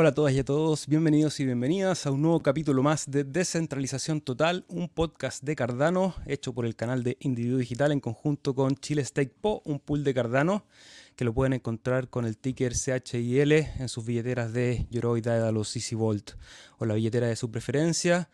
Hola a todas y a todos, bienvenidos y bienvenidas a un nuevo capítulo más de Descentralización Total, un podcast de Cardano hecho por el canal de Individuo Digital en conjunto con Chile Stake Po, un pool de Cardano que lo pueden encontrar con el ticker CHIL en sus billeteras de Yoroi, Daedalus, Easy Vault o la billetera de su preferencia.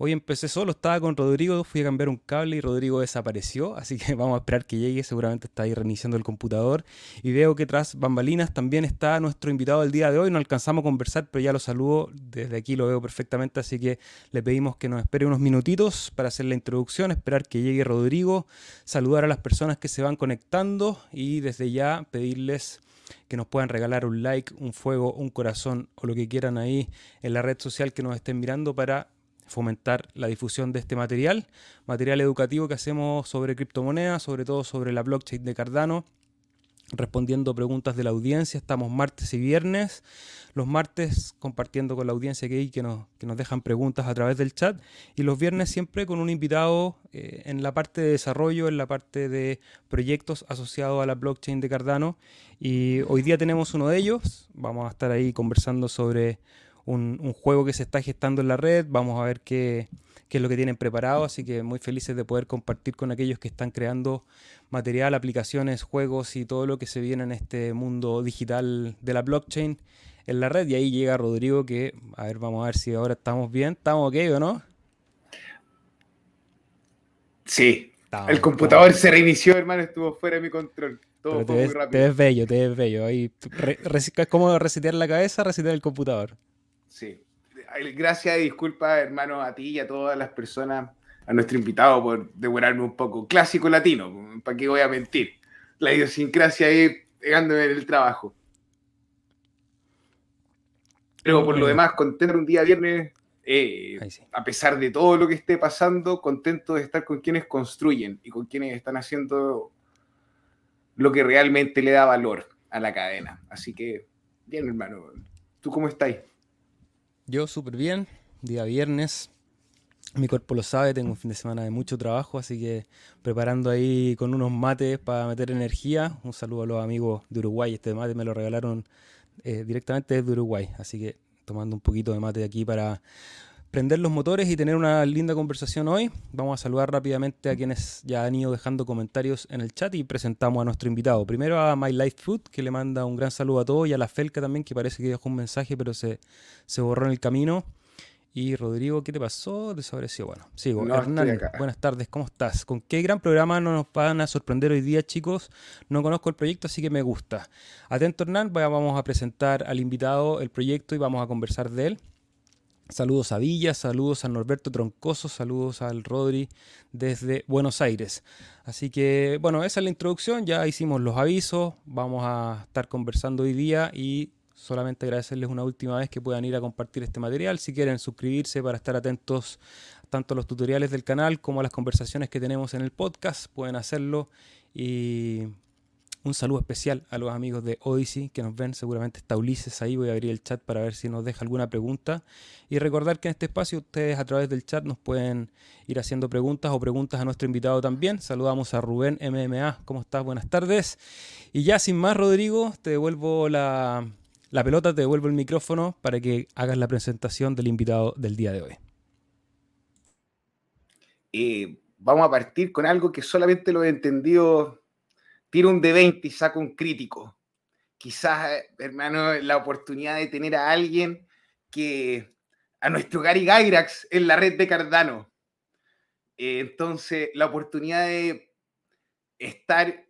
Hoy empecé solo, estaba con Rodrigo, fui a cambiar un cable y Rodrigo desapareció, así que vamos a esperar que llegue, seguramente está ahí reiniciando el computador. Y veo que tras bambalinas también está nuestro invitado del día de hoy, no alcanzamos a conversar, pero ya lo saludo, desde aquí lo veo perfectamente, así que le pedimos que nos espere unos minutitos para hacer la introducción, esperar que llegue Rodrigo, saludar a las personas que se van conectando y desde ya pedirles que nos puedan regalar un like, un fuego, un corazón o lo que quieran ahí en la red social que nos estén mirando para fomentar la difusión de este material, material educativo que hacemos sobre criptomonedas, sobre todo sobre la blockchain de Cardano, respondiendo preguntas de la audiencia. Estamos martes y viernes. Los martes compartiendo con la audiencia que nos, que nos dejan preguntas a través del chat. Y los viernes siempre con un invitado eh, en la parte de desarrollo, en la parte de proyectos asociados a la blockchain de Cardano. Y hoy día tenemos uno de ellos. Vamos a estar ahí conversando sobre un, juego que se está gestando en la red, vamos a ver qué, es lo que tienen preparado, así que muy felices de poder compartir con aquellos que están creando material, aplicaciones, juegos y todo lo que se viene en este mundo digital de la blockchain en la red. Y ahí llega Rodrigo que, a ver, vamos a ver si ahora estamos bien, estamos ok o no. Sí, el computador se reinició, hermano, estuvo fuera de mi control. Todo, ves, muy rápido. te ves bello, te ves bello. Ahí, es como resetear la cabeza, resetear el computador. Sí. Gracias y disculpa, hermano, a ti y a todas las personas, a nuestro invitado por demorarme un poco. Clásico latino, ¿para qué voy a mentir? La idiosincrasia ahí pegándome en el trabajo. Pero por lo demás, contento un día viernes, eh, a pesar de todo lo que esté pasando, contento de estar con quienes construyen y con quienes están haciendo lo que realmente le da valor a la cadena. Así que, bien, hermano, ¿tú cómo estás? Yo súper bien, día viernes. Mi cuerpo lo sabe, tengo un fin de semana de mucho trabajo, así que preparando ahí con unos mates para meter energía. Un saludo a los amigos de Uruguay. Este mate me lo regalaron eh, directamente desde Uruguay, así que tomando un poquito de mate de aquí para prender los motores y tener una linda conversación hoy. Vamos a saludar rápidamente a quienes ya han ido dejando comentarios en el chat y presentamos a nuestro invitado. Primero a My Life Food, que le manda un gran saludo a todos, y a la Felca también, que parece que dejó un mensaje, pero se, se borró en el camino. Y Rodrigo, ¿qué te pasó? Desapareció. Bueno, sigo. Hernán, buenas tardes, ¿cómo estás? ¿Con qué gran programa nos van a sorprender hoy día, chicos? No conozco el proyecto, así que me gusta. Atento, Hernán, vamos a presentar al invitado el proyecto y vamos a conversar de él. Saludos a Villa, saludos a Norberto Troncoso, saludos al Rodri desde Buenos Aires. Así que, bueno, esa es la introducción, ya hicimos los avisos, vamos a estar conversando hoy día y solamente agradecerles una última vez que puedan ir a compartir este material. Si quieren suscribirse para estar atentos tanto a los tutoriales del canal como a las conversaciones que tenemos en el podcast, pueden hacerlo y un saludo especial a los amigos de Odyssey que nos ven. Seguramente está Ulises ahí. Voy a abrir el chat para ver si nos deja alguna pregunta. Y recordar que en este espacio ustedes a través del chat nos pueden ir haciendo preguntas o preguntas a nuestro invitado también. Saludamos a Rubén MMA. ¿Cómo estás? Buenas tardes. Y ya sin más, Rodrigo, te devuelvo la, pelota, te devuelvo el micrófono para que hagas la presentación del invitado del día de hoy. Eh, vamos a partir con algo que solamente lo he entendido tiro un de 20 y saco un crítico. Quizás, hermano, la oportunidad de tener a alguien que a nuestro Gary Gyrax en la red de Cardano. Eh, entonces, la oportunidad de estar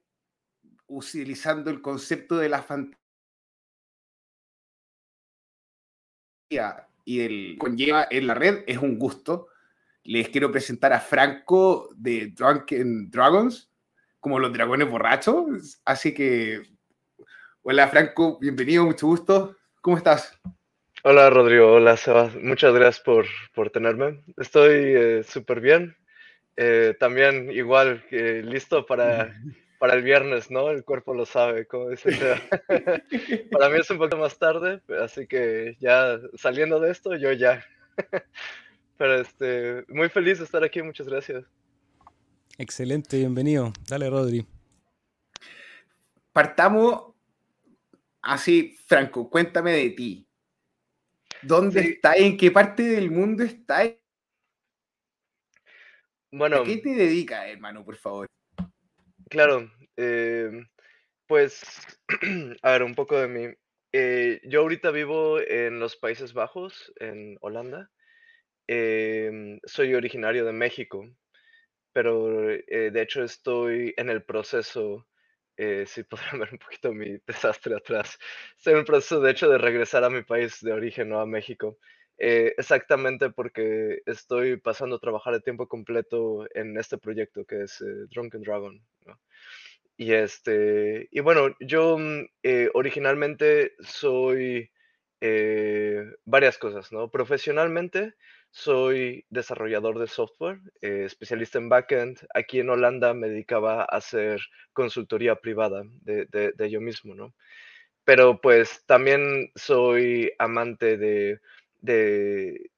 utilizando el concepto de la fantasía y del conlleva en la red es un gusto. Les quiero presentar a Franco de Drunken Dragons como los dragones borrachos. Así que, hola Franco, bienvenido, mucho gusto. ¿Cómo estás? Hola Rodrigo, hola Sebas, muchas gracias por, por tenerme. Estoy eh, súper bien. Eh, también igual que listo para, para el viernes, ¿no? El cuerpo lo sabe, como dice. para mí es un poco más tarde, así que ya saliendo de esto, yo ya. Pero este, muy feliz de estar aquí, muchas gracias. Excelente, bienvenido. Dale, Rodri. Partamos así, Franco, cuéntame de ti. ¿Dónde está? ¿En qué parte del mundo está? Bueno. ¿A qué te dedicas, hermano, por favor? Claro, eh, pues, a ver, un poco de mí. Eh, yo ahorita vivo en los Países Bajos, en Holanda. Em, soy originario de México, pero eh, de hecho estoy en el proceso, si podrán ver un poquito mi desastre atrás, estoy en el proceso de hecho de regresar a mi país de origen, no a México. exactamente porque estoy pasando a trabajar de tiempo completo en este proyecto que es Drunken Dragon. ¿no? Y este, y bueno, yo mm, eh, originalmente soy eh, varias cosas, ¿no? Profesionalmente soy desarrollador de software, eh, especialista en backend. Aquí en Holanda me dedicaba a hacer consultoría privada de, de yo mismo, ¿no? Pero pues también soy amante de, de,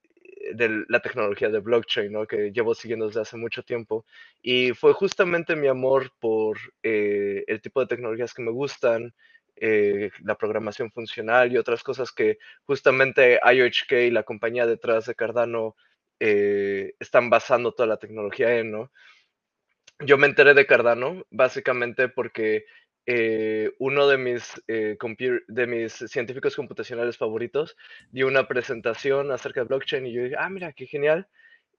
de la tecnología de blockchain, ¿no? que llevo siguiendo desde hace mucho tiempo. Y fue justamente mi amor por eh, el tipo de tecnologías que me gustan, eh, la programación funcional y otras cosas que justamente IOHK, la compañía detrás de Cardano, eh, están basando toda la tecnología en, ¿no? Yo me enteré de Cardano básicamente porque eh, uno de mis, de mis científicos computacionales favoritos dio una presentación acerca de blockchain y yo dije, ah, mira, qué genial.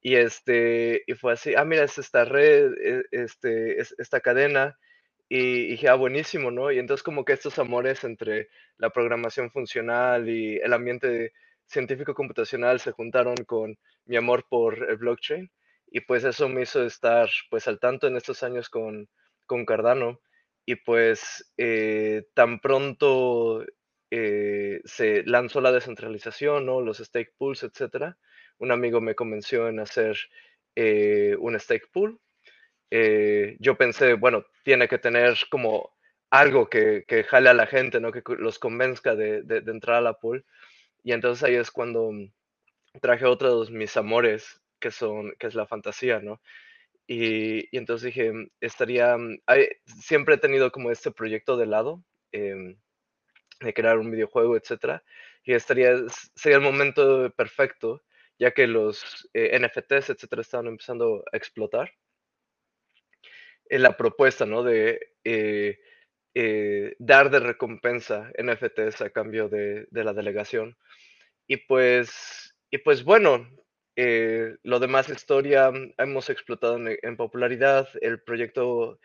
Y, este, y fue así, ah, mira, es esta red, e, este, es esta cadena. Y, dije, ah, buenísimo, ¿no? Y entonces como que estos amores entre la programación funcional y el ambiente científico computacional se juntaron con mi amor por el blockchain. Y pues eso me hizo estar pues al tanto en estos años con, con Cardano y pues eh, tan pronto eh, se lanzó la descentralización, ¿no? los stake pools, etc., un amigo me convenció en hacer eh, un stake pool. Yo pensé, bueno, tiene que tener como algo que, que jale a la gente, ¿no? que los convenzca de, de, entrar a la pool. Y entonces ahí es cuando traje otro de mis amores, que, son, que es la fantasía, ¿no? Y, entonces dije, mm, estaría, mm, siempre he tenido como este proyecto de lado, em, de crear un videojuego, etcétera, y estaría, sería el momento perfecto, ya que los eh, NFTs, etcétera, estaban empezando a explotar. En la propuesta, ¿no? De eh, eh, dar de recompensa NFTs a cambio de, de la delegación. Y pues, y pues bueno, eh, lo demás historia mm, hemos explotado en, popularidad. El proyecto,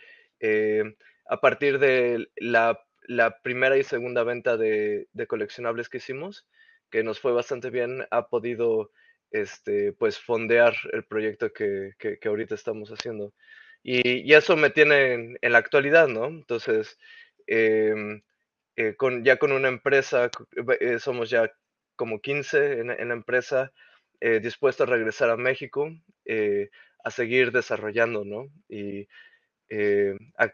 a partir de la, primera y segunda venta de, coleccionables que hicimos, que nos fue bastante bien, ha podido este, pues fondear el proyecto que, ahorita estamos haciendo. Y, eso me tiene en, la actualidad, ¿no? Entonces, em, eh, ya con una empresa, somos ya como 15 en, la empresa, eh, dispuesto a regresar a México, eh, a seguir desarrollando, ¿no? Y eh, a,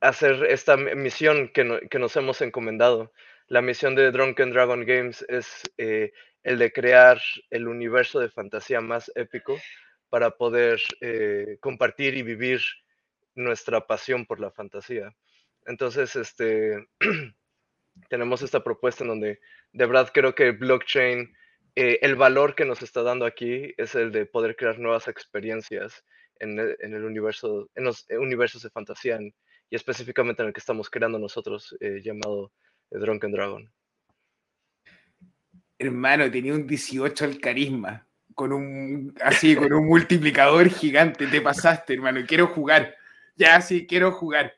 hacer esta misión que, nos hemos encomendado. La misión de Drunken Dragon Games es el de crear el universo de fantasía más épico para poder compartir y vivir nuestra pasión por la fantasía. Entonces, este, tenemos esta propuesta en donde de verdad creo que blockchain eh, el valor que nos está dando aquí es el de poder crear nuevas experiencias en el, universo, en los eh, universos de fantasía y específicamente en el que estamos creando nosotros, eh, llamado Drunken Dragon. Hermano, tenía un 18 al carisma, con un así, con un multiplicador gigante. Te pasaste, hermano. Quiero jugar. Ya, sí, quiero jugar.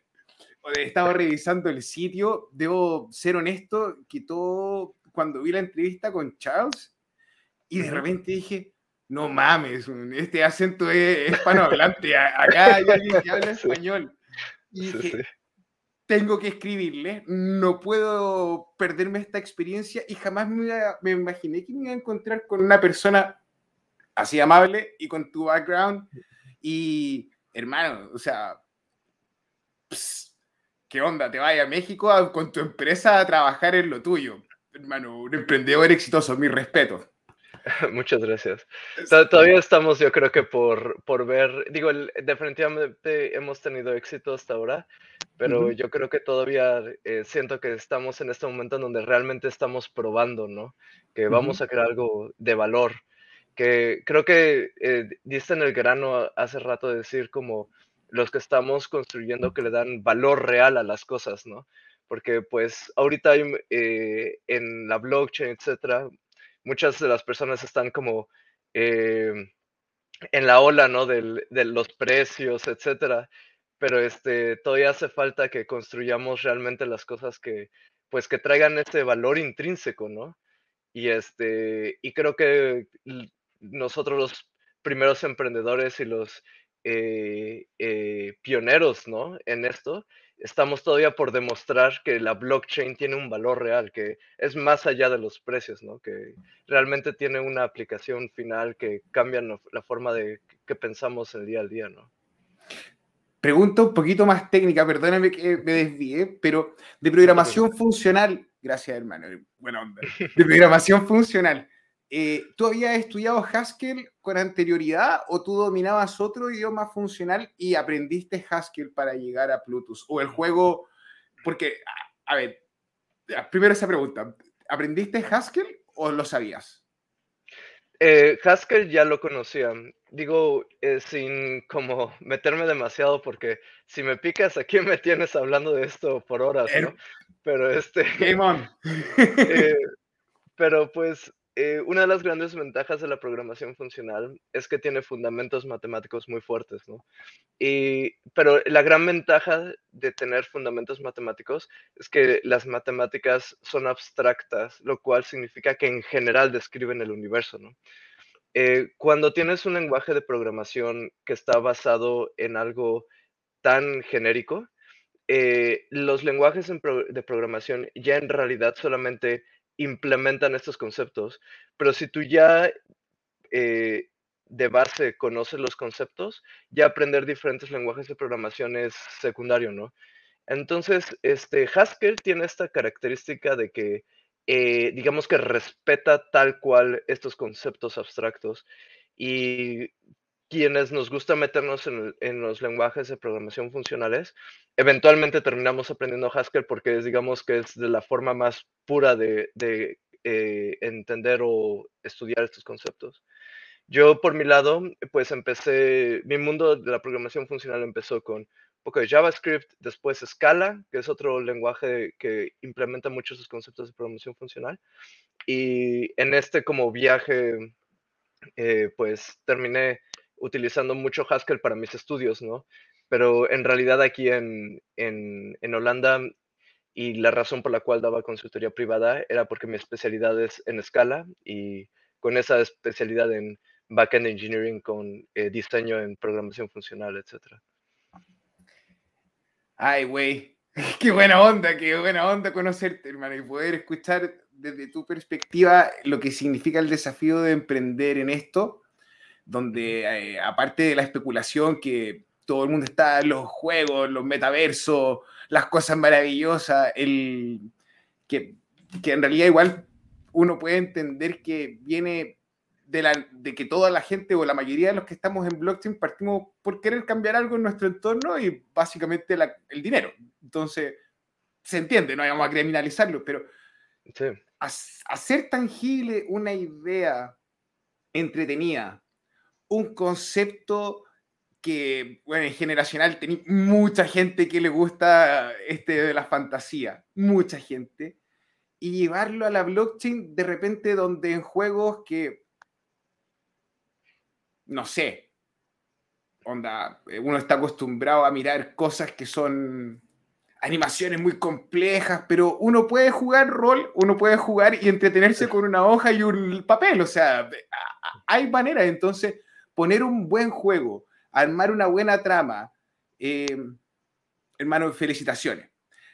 Estaba revisando el sitio. Debo ser honesto que todo, cuando vi la entrevista con Charles, y de repente dije, no mames, este acento es, hispanohablante, acá hay alguien que habla español. Y dije, tengo que escribirle, no puedo perderme esta experiencia y jamás me, imaginé que me iba a encontrar con una persona así amable y con tu background. Y, hermano, o sea, ¿qué onda? Te vayas a México con tu empresa a trabajar en lo tuyo. Hermano, un emprendedor exitoso, mi respeto. Muchas gracias. Todavía estamos, yo creo que por, por ver, digo, definitivamente hemos tenido éxito hasta ahora, pero yo creo que todavía eh, siento que estamos en este momento en donde realmente estamos probando, ¿no? Que vamos a crear algo de valor, que creo que eh, diste en el grano hace rato de decir como los que estamos construyendo que le dan valor real a las cosas, ¿no? Porque pues ahorita hay, eh, en la blockchain, etcétera, muchas de las personas están como en la ola, ¿no? Del, de los precios, etcétera pero este, todavía hace falta que construyamos realmente las cosas que, pues, que traigan ese valor intrínseco, ¿no? Y este, y creo que nosotros los primeros emprendedores y los eh, eh, pioneros, ¿no? En esto, estamos todavía por demostrar que la blockchain tiene un valor real, que es más allá de los precios, ¿no? Que realmente tiene una aplicación final que cambia la forma de que pensamos el día al día, ¿no? Pregunta un poquito más técnica, perdóname que me desvíe, pero de programación funcional, gracias hermano, bueno, de programación funcional, eh, ¿tú habías estudiado Haskell con anterioridad o tú dominabas otro idioma funcional y aprendiste Haskell para llegar a Plutus? O el juego, porque, a ver, primero esa pregunta, ¿aprendiste Haskell o lo sabías? Eh, Haskell ya lo conocía. Digo, eh, sin como meterme demasiado, porque si me picas aquí me tienes hablando de esto por horas, ¿no? Pero este. Game on. Pero pues eh, una de las grandes ventajas de la programación funcional es que tiene fundamentos matemáticos muy fuertes, ¿no? Y, pero la gran ventaja de tener fundamentos matemáticos es que las matemáticas son abstractas, lo cual significa que en general describen el universo, ¿no? Eh, cuando tienes un lenguaje de programación que está basado en algo tan genérico, eh, los lenguajes de programación ya en realidad solamente implementan estos conceptos, pero si tú ya eh, de base conoces los conceptos, ya aprender diferentes lenguajes de programación es secundario, ¿no? Entonces, este, Haskell tiene esta característica de que, eh, digamos que respeta tal cual estos conceptos abstractos y quienes nos gusta meternos en, los lenguajes de programación funcionales, eventualmente terminamos aprendiendo Haskell porque es, digamos que es de la forma más pura de, eh, entender o estudiar estos conceptos. Yo, por mi lado, pues empecé, mi mundo de la programación funcional empezó con un poco de JavaScript, después Scala, que es otro lenguaje que implementa muchos esos conceptos de programación funcional. Y en este como viaje, eh, pues terminé utilizando mucho Haskell para mis estudios, ¿no? Pero en realidad aquí en, en, Holanda y la razón por la cual daba consultoría privada era porque mi especialidad es en escala y con esa especialidad en backend engineering con eh, diseño en programación funcional, etc. Ay, güey, qué buena onda, qué buena onda conocerte, hermano, y poder escuchar desde tu perspectiva lo que significa el desafío de emprender en esto donde eh, aparte de la especulación que todo el mundo está en los juegos, los metaversos, las cosas maravillosas, el, que, que en realidad igual uno puede entender que viene de, la, de que toda la gente o la mayoría de los que estamos en blockchain partimos por querer cambiar algo en nuestro entorno y básicamente el dinero. Entonces, se entiende, no vamos a criminalizarlo, pero hacer tangible una idea entretenida, un concepto que, bueno, en generacional tenía mucha gente que le gusta este de la fantasía, mucha gente, y llevarlo a la blockchain de repente donde en juegos que, no sé, onda, uno está acostumbrado a mirar cosas que son animaciones muy complejas, pero uno puede jugar rol, uno puede jugar y entretenerse con una hoja y un papel, o sea, hay maneras, entonces poner un buen juego, armar una buena trama, eh, hermano, felicitaciones.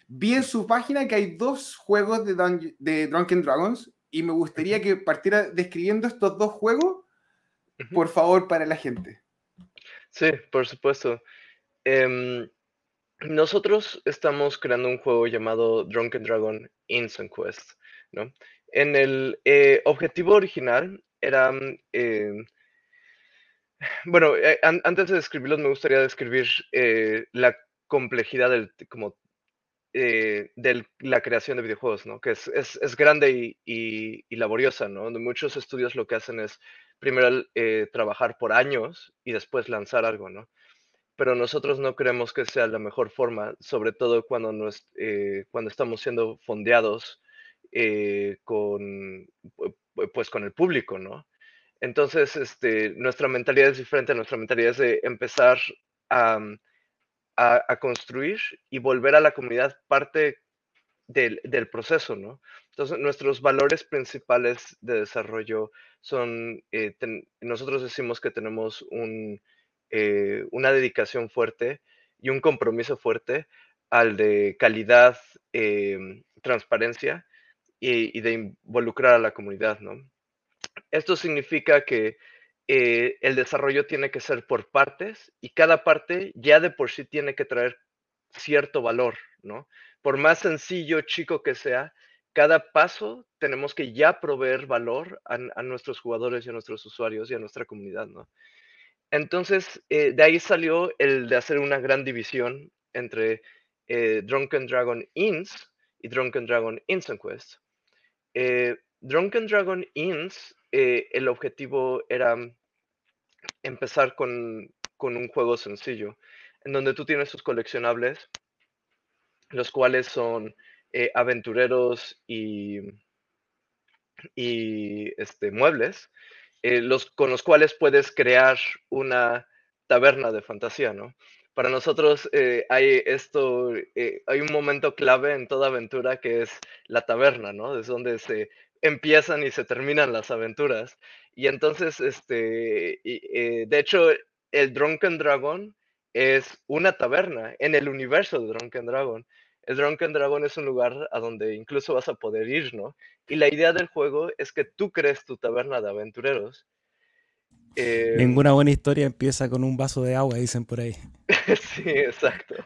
Vi en su página que hay dos juegos de, de Drunken Dragons y me gustaría que partiera describiendo estos dos juegos, por favor, para la gente. Sí, por supuesto. Em, nosotros estamos creando un juego llamado Drunken Dragon Instant Quest, ¿no? En el eh, objetivo original era em, bueno, eh, antes de describirlos, me gustaría describir eh, la complejidad del, como, de la creación de videojuegos, ¿no? Que es, es, es grande y, y, laboriosa, ¿no? Muchos estudios lo que hacen es primero trabajar por años y después lanzar algo, ¿no? pero nosotros no creemos que sea la mejor forma, sobre todo cuando, eh, cuando estamos siendo fondeados eh, con, pues, con el público, ¿no? Entonces, este, nuestra mentalidad es diferente, nuestra mentalidad es de empezar a, a, construir y volver a la comunidad parte del, proceso, ¿no? Entonces, nuestros valores principales de desarrollo son, eh, nosotros decimos que tenemos eh, una dedicación fuerte y un compromiso fuerte al de calidad, em, transparencia y, de involucrar a la comunidad, ¿no? Esto significa que eh, el desarrollo tiene que ser por partes y cada parte ya de por sí tiene que traer cierto valor, ¿no? Por más sencillo, chico que sea, cada paso tenemos que ya proveer valor a, nuestros jugadores y a nuestros usuarios y a nuestra comunidad, ¿no? Entonces, eh, de ahí salió el de hacer una gran división entre eh, Drunken Dragon Inns y Drunken Dragon Instant Quest. Drunken Dragon Inns, el objetivo era empezar con, un juego sencillo, en donde tú tienes tus coleccionables, los cuales son aventureros y, y este, muebles, eh, los, con los cuales puedes crear una taberna de fantasía, ¿no? Para nosotros eh, hay esto, eh, hay un momento clave en toda aventura que es la taberna, ¿no? Es donde se empiezan y se terminan las aventuras. Y entonces, este, de hecho, el Drunken Dragon es una taberna en el universo de Drunken Dragon el Drunken Dragon es un lugar a donde incluso vas a poder ir, ¿no? Y la idea del juego es que tú crees tu taberna de aventureros. Eh, Ninguna buena historia empieza con un vaso de agua, dicen por ahí. sí, exacto.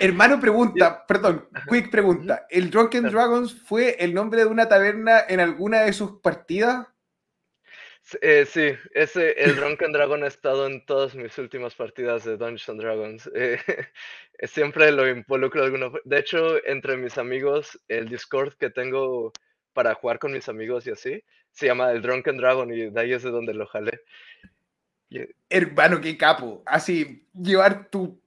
Hermano, pregunta, perdón, quick pregunta. ¿El Drunken Dragons fue el nombre de una taberna en alguna de sus partidas? Eh, sí, ese, el Drunken Dragon ha estado en todas mis últimas partidas de Dungeons Dragons. Eh, siempre lo involucro de alguna De hecho, entre mis amigos, el Discord que tengo para jugar con mis amigos y así, se llama el Drunken Dragon y de ahí es de donde lo jalé. Hermano, qué capo. Así, llevar tu,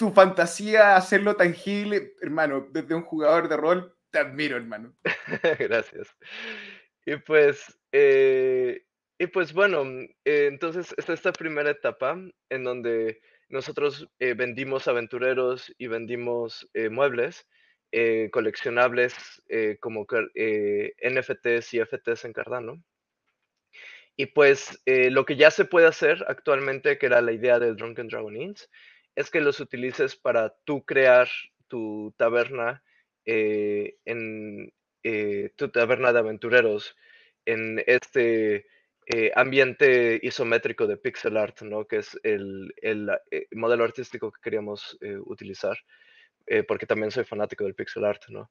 tu fantasía, hacerlo tangible, hermano, desde un jugador de rol, te admiro, hermano. Gracias. Y pues, eh, y pues bueno, eh, entonces está esta primera etapa en donde nosotros eh, vendimos aventureros y vendimos eh, muebles coleccionables como NFTs y FTs en Cardano. Y pues lo que ya se puede hacer actualmente, que era la idea del Drunken Dragon Inns, es que los utilices para tú crear tu taberna en tu taberna de aventureros en este eh, ambiente isométrico de pixel art, ¿no? Que es el, eh, modelo artístico que queríamos eh, utilizar, porque también soy fanático del pixel art, ¿no?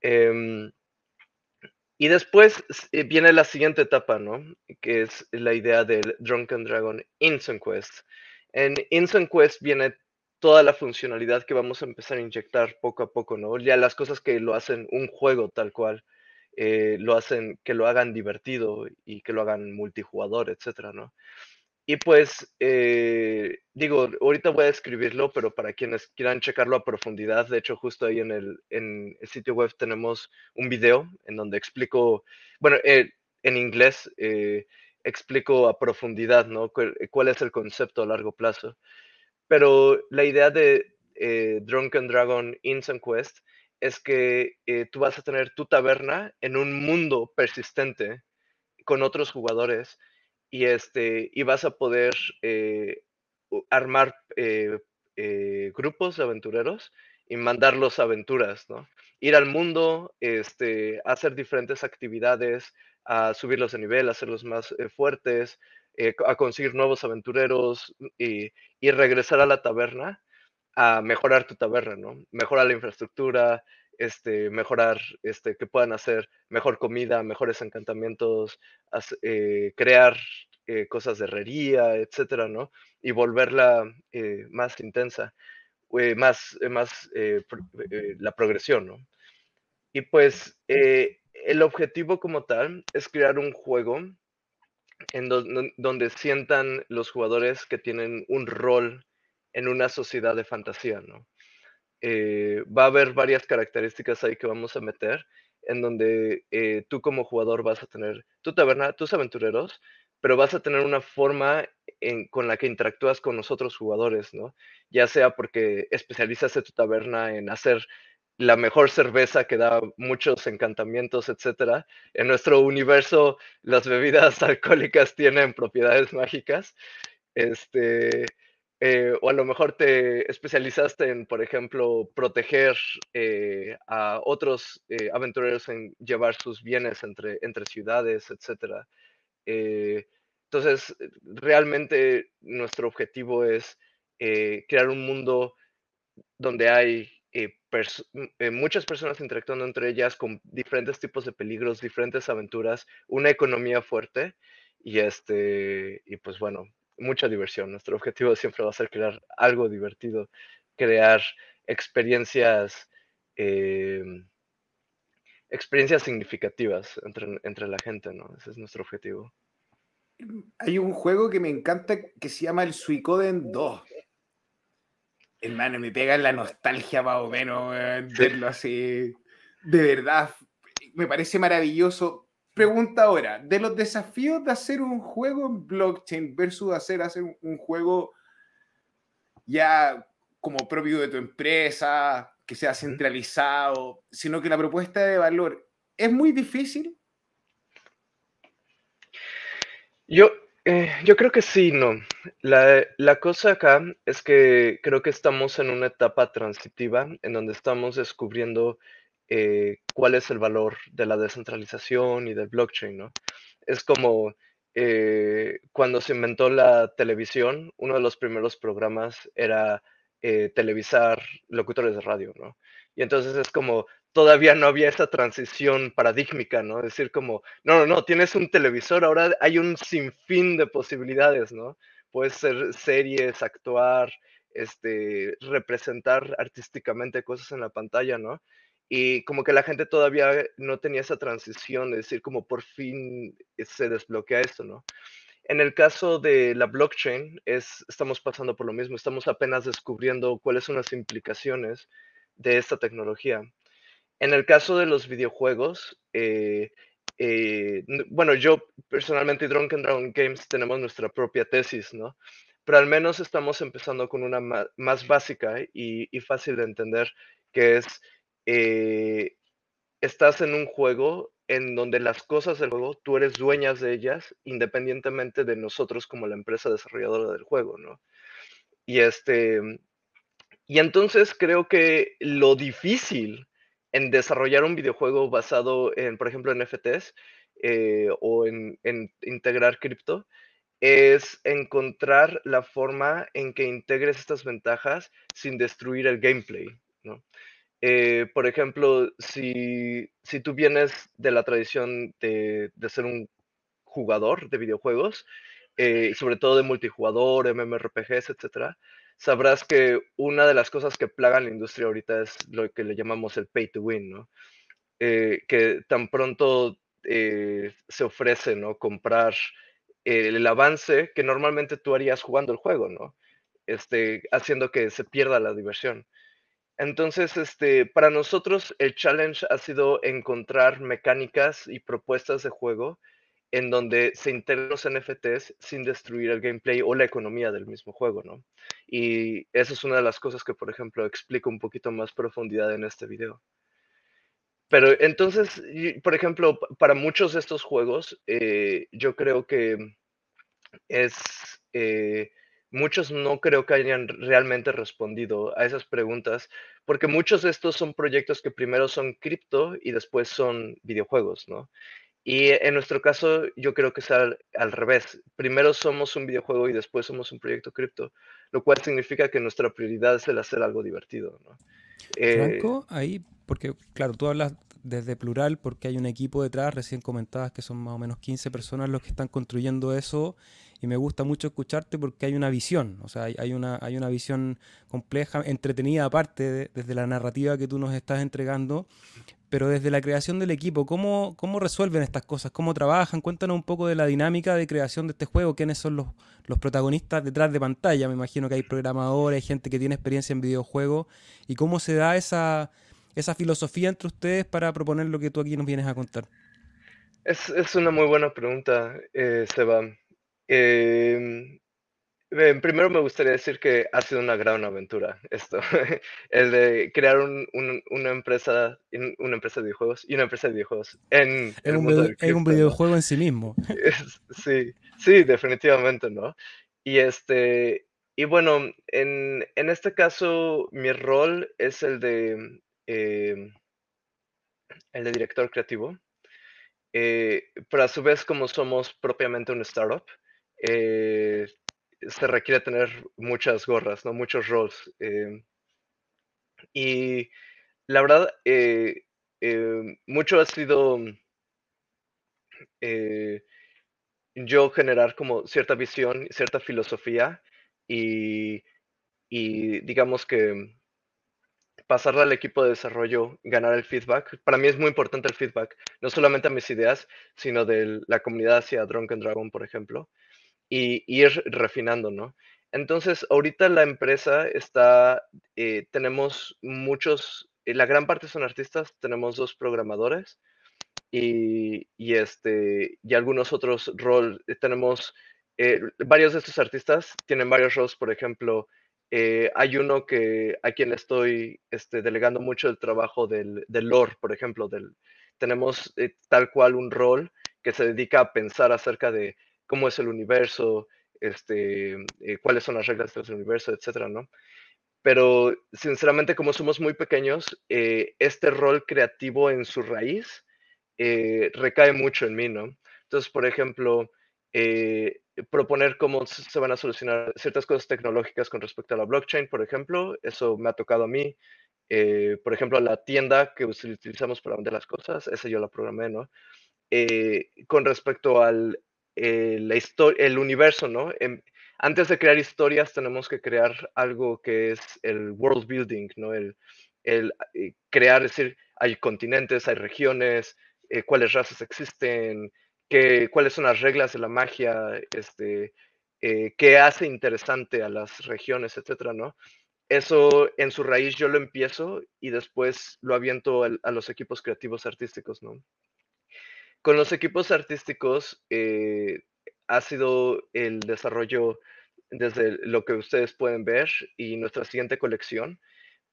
Em, y después viene la siguiente etapa, ¿no? Que es la idea del Drunken Dragon Instant Quest. En Instant Quest viene toda la funcionalidad que vamos a empezar a inyectar poco a poco, ¿no? Ya las cosas que lo hacen un juego tal cual. Eh, lo hacen, que lo hagan divertido y que lo hagan multijugador, etcétera, ¿no? Y pues, eh, digo, ahorita voy a escribirlo, pero para quienes quieran checarlo a profundidad, de hecho, justo ahí en el, sitio web tenemos un video en donde explico, bueno, eh, en inglés, explico a profundidad, ¿no? ¿Cuál, es el concepto a largo plazo? Pero la idea de Drunken Dragon Instant Quest es que eh, tú vas a tener tu taberna en un mundo persistente con otros jugadores y, este, y vas a poder eh, armar eh, grupos de aventureros y mandarlos a aventuras, ¿no? Ir al mundo, este, hacer diferentes actividades, a subirlos de nivel, hacerlos más fuertes, a conseguir nuevos aventureros y, y regresar a la taberna a mejorar tu taberna, ¿no? Mejorar la infraestructura, este, mejorar, este, que puedan hacer mejor comida, mejores encantamientos, eh, crear eh, cosas de herrería, etcétera, ¿no? Y volverla eh, más intensa. más, más la progresión, ¿no? Y pues el objetivo como tal es crear un juego en donde sientan los jugadores que tienen un rol en una sociedad de fantasía, ¿no? Eh, va a haber varias características ahí que vamos a meter, en donde eh, tú como jugador vas a tener tu taberna, tus aventureros, pero vas a tener una forma con la que interactúas con los otros jugadores, ¿no? Ya sea porque especializas tu taberna en hacer la mejor cerveza que da muchos encantamientos, etcétera. En nuestro universo, las bebidas alcohólicas tienen propiedades mágicas. Este, eh, o a lo mejor te especializaste en, por ejemplo, proteger eh, a otros eh, aventureros en llevar sus bienes entre, entre ciudades, etcétera. entonces, realmente nuestro objetivo es crear un mundo donde hay eh, eh, muchas personas interactuando entre ellas con diferentes tipos de peligros, diferentes aventuras, una economía fuerte y este y pues bueno, mucha diversión. Nuestro objetivo siempre va a ser crear algo divertido, crear experiencias em, experiencias significativas entre, entre la gente, ¿no? Ese es nuestro objetivo. Hay un juego que me encanta que se llama el Suicoden 2 Hermano, me pega la nostalgia más o menos verlo así. De verdad, me parece maravilloso. Pregunta ahora, de los desafíos de hacer un juego en blockchain versus hacer, hacer un juego ya como propio de tu empresa, que sea centralizado, sino que la propuesta de valor es muy difícil. Yo, eh, yo creo que sí, no. La, cosa acá es que creo que estamos en una etapa transitiva en donde estamos descubriendo eh, cuál es el valor de la descentralización y del blockchain, ¿no? Es como eh, cuando se inventó la televisión, uno de los primeros programas era televisar locutores de radio, ¿no? Y entonces es como, todavía no había esa transición paradigmática, ¿no? Decir como, no, no, no, tienes un televisor, ahora hay un sinfín de posibilidades, ¿no? Puedes ser series, actuar, este, representar artísticamente cosas en la pantalla, ¿no? Y como que la gente todavía no tenía esa transición de decir como por fin se desbloquea esto, ¿no? En el caso de la blockchain, es, estamos pasando por lo mismo, estamos apenas descubriendo cuáles son las implicaciones de esta tecnología. En el caso de los videojuegos, eh, eh, bueno, yo personalmente y Drunken Dragon Games tenemos nuestra propia tesis, ¿no? Pero al menos estamos empezando con una más, básica y, fácil de entender, que es, eh, estás en un juego en donde las cosas del juego, tú eres dueñas de ellas, independientemente de nosotros como la empresa desarrolladora del juego, ¿no? Y este, y entonces creo que lo difícil en desarrollar un videojuego basado en, por ejemplo, en NFTs eh, o en, integrar cripto, es encontrar la forma en que integres estas ventajas sin destruir el gameplay. Eh, por ejemplo, si, tú vienes de la tradición de, ser un jugador de videojuegos, eh, sobre todo de multijugador, MMORPGs, etcétera, sabrás que una de las cosas que plagan la industria ahorita es lo que le llamamos el pay to win, ¿no? Eh, que tan pronto eh, se ofrece, ¿no? Comprar el avance que normalmente tú harías jugando el juego, ¿no? Este, haciendo que se pierda la diversión. Entonces, este, para nosotros el challenge ha sido encontrar mecánicas y propuestas de juego en donde se integran los NFTs sin destruir el gameplay o la economía del mismo juego, ¿no? Y eso es una de las cosas que, por ejemplo, explico un poquito más profundidad en este video. Pero entonces, por ejemplo, para muchos de estos juegos, eh, yo creo que es... Eh, muchos no creo que hayan realmente respondido a esas preguntas, porque muchos de estos son proyectos que primero son cripto y después son videojuegos, ¿no? Y en nuestro caso, yo creo que es al, revés. Primero somos un videojuego y después somos un proyecto cripto, lo cual significa que nuestra prioridad es el hacer algo divertido. ¿no? Franco, ahí, porque claro, tú hablas desde plural porque hay un equipo detrás, recién comentabas que son más o menos 15 personas los que están construyendo eso y me gusta mucho escucharte porque hay una visión, o sea, hay, una, hay una visión compleja, entretenida aparte desde la narrativa que tú nos estás entregando, pero desde la creación del equipo, ¿cómo, ¿cómo resuelven estas cosas? ¿Cómo trabajan? Cuéntanos un poco de la dinámica de creación de este juego, quiénes son los, los protagonistas detrás de pantalla, me imagino que hay programadores, hay gente que tiene experiencia en videojuegos, y cómo se da esa, esa filosofía entre ustedes para proponer lo que tú aquí nos vienes a contar. Es, es una muy buena pregunta, eh, Seba. Eh, primero me gustaría decir que ha sido una gran aventura esto, el de crear un, una empresa, una empresa de videojuegos y una empresa de videojuegos en un videojuego en sí mismo. Sí, sí, definitivamente, ¿no? Y este, y bueno, en, en este caso mi rol es el de em, el de director creativo. Eh, pero a su vez, como somos propiamente un startup, eh, se requiere tener muchas gorras, ¿no? Muchos roles. Eh, y la verdad, eh, eh, mucho ha sido yo generar como cierta visión, cierta filosofía y, y digamos que pasarla al equipo de desarrollo, ganar el feedback. Para mí es muy importante el feedback, no solamente a mis ideas, sino de la comunidad hacia Drunken Dragon, por ejemplo y, ir refinando, ¿no? Entonces, ahorita la empresa está, eh, tenemos muchos, eh, la gran parte son artistas, tenemos dos programadores y, y este, y algunos otros roles, eh, tenemos, varios de estos artistas tienen varios roles, por ejemplo, hay uno que a quien estoy este, delegando mucho el trabajo del, del lore, por ejemplo, del, tenemos tal cual un rol que se dedica a pensar acerca de cómo es el universo, este, eh, cuáles son las reglas del universo, etcétera, ¿no? Pero sinceramente, como somos muy pequeños, eh, este rol creativo en su raíz eh, recae mucho en mí, ¿no? Entonces, por ejemplo, proponer cómo se van a solucionar ciertas cosas tecnológicas con respecto a la blockchain, por ejemplo, eso me ha tocado a mí. por ejemplo, la tienda que utilizamos para vender las cosas, esa yo la programé, ¿no? con respecto al eh, el universo, ¿no? Em, antes de crear historias tenemos que crear algo que es el world building, ¿no? El, el eh, crear, es decir, hay continentes, hay regiones, eh, cuáles razas existen, qué, cuáles son las reglas de la magia, este, qué hace interesante a las regiones, etcétera, ¿no? Eso en su raíz yo lo empiezo y después lo aviento a los equipos creativos artísticos, ¿no? Con los equipos artísticos eh, ha sido el desarrollo desde lo que ustedes pueden ver y nuestra siguiente colección.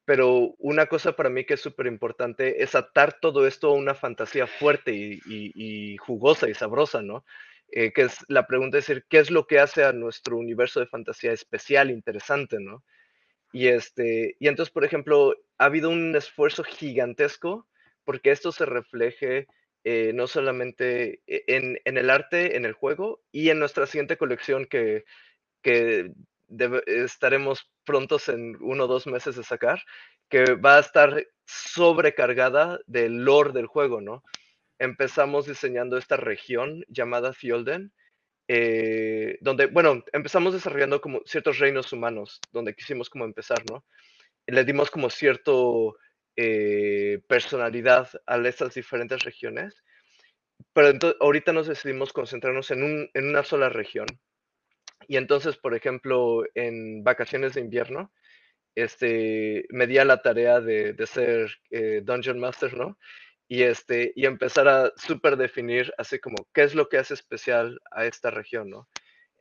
Pero una cosa para mí que es súper importante es atar todo esto a una fantasía fuerte y, jugosa y sabrosa, ¿no? Eh, que es la pregunta decir, ¿qué es lo que hace a nuestro universo de fantasía especial, interesante, ¿no? Y, este, y entonces, por ejemplo, ha habido un esfuerzo gigantesco porque esto se refleje eh, no solamente e, en, el arte, en el juego y en nuestra siguiente colección que, estaremos prontos en uno o dos meses de sacar, que va a estar sobrecargada del lore del juego, ¿no? Empezamos diseñando esta región llamada Fjolden, eh, donde, bueno, empezamos desarrollando como ciertos reinos humanos, donde quisimos como empezar, ¿no? Le dimos como cierto eh, personalidad a estas diferentes regiones, pero entonces, ahorita nos decidimos concentrarnos en, un, en una sola región. Y entonces, por ejemplo, en vacaciones de invierno, este, me di a la tarea de, de ser eh, Dungeon Master, ¿no? Y, este, y empezar a súper definir así como qué es lo que hace especial a esta región, ¿no?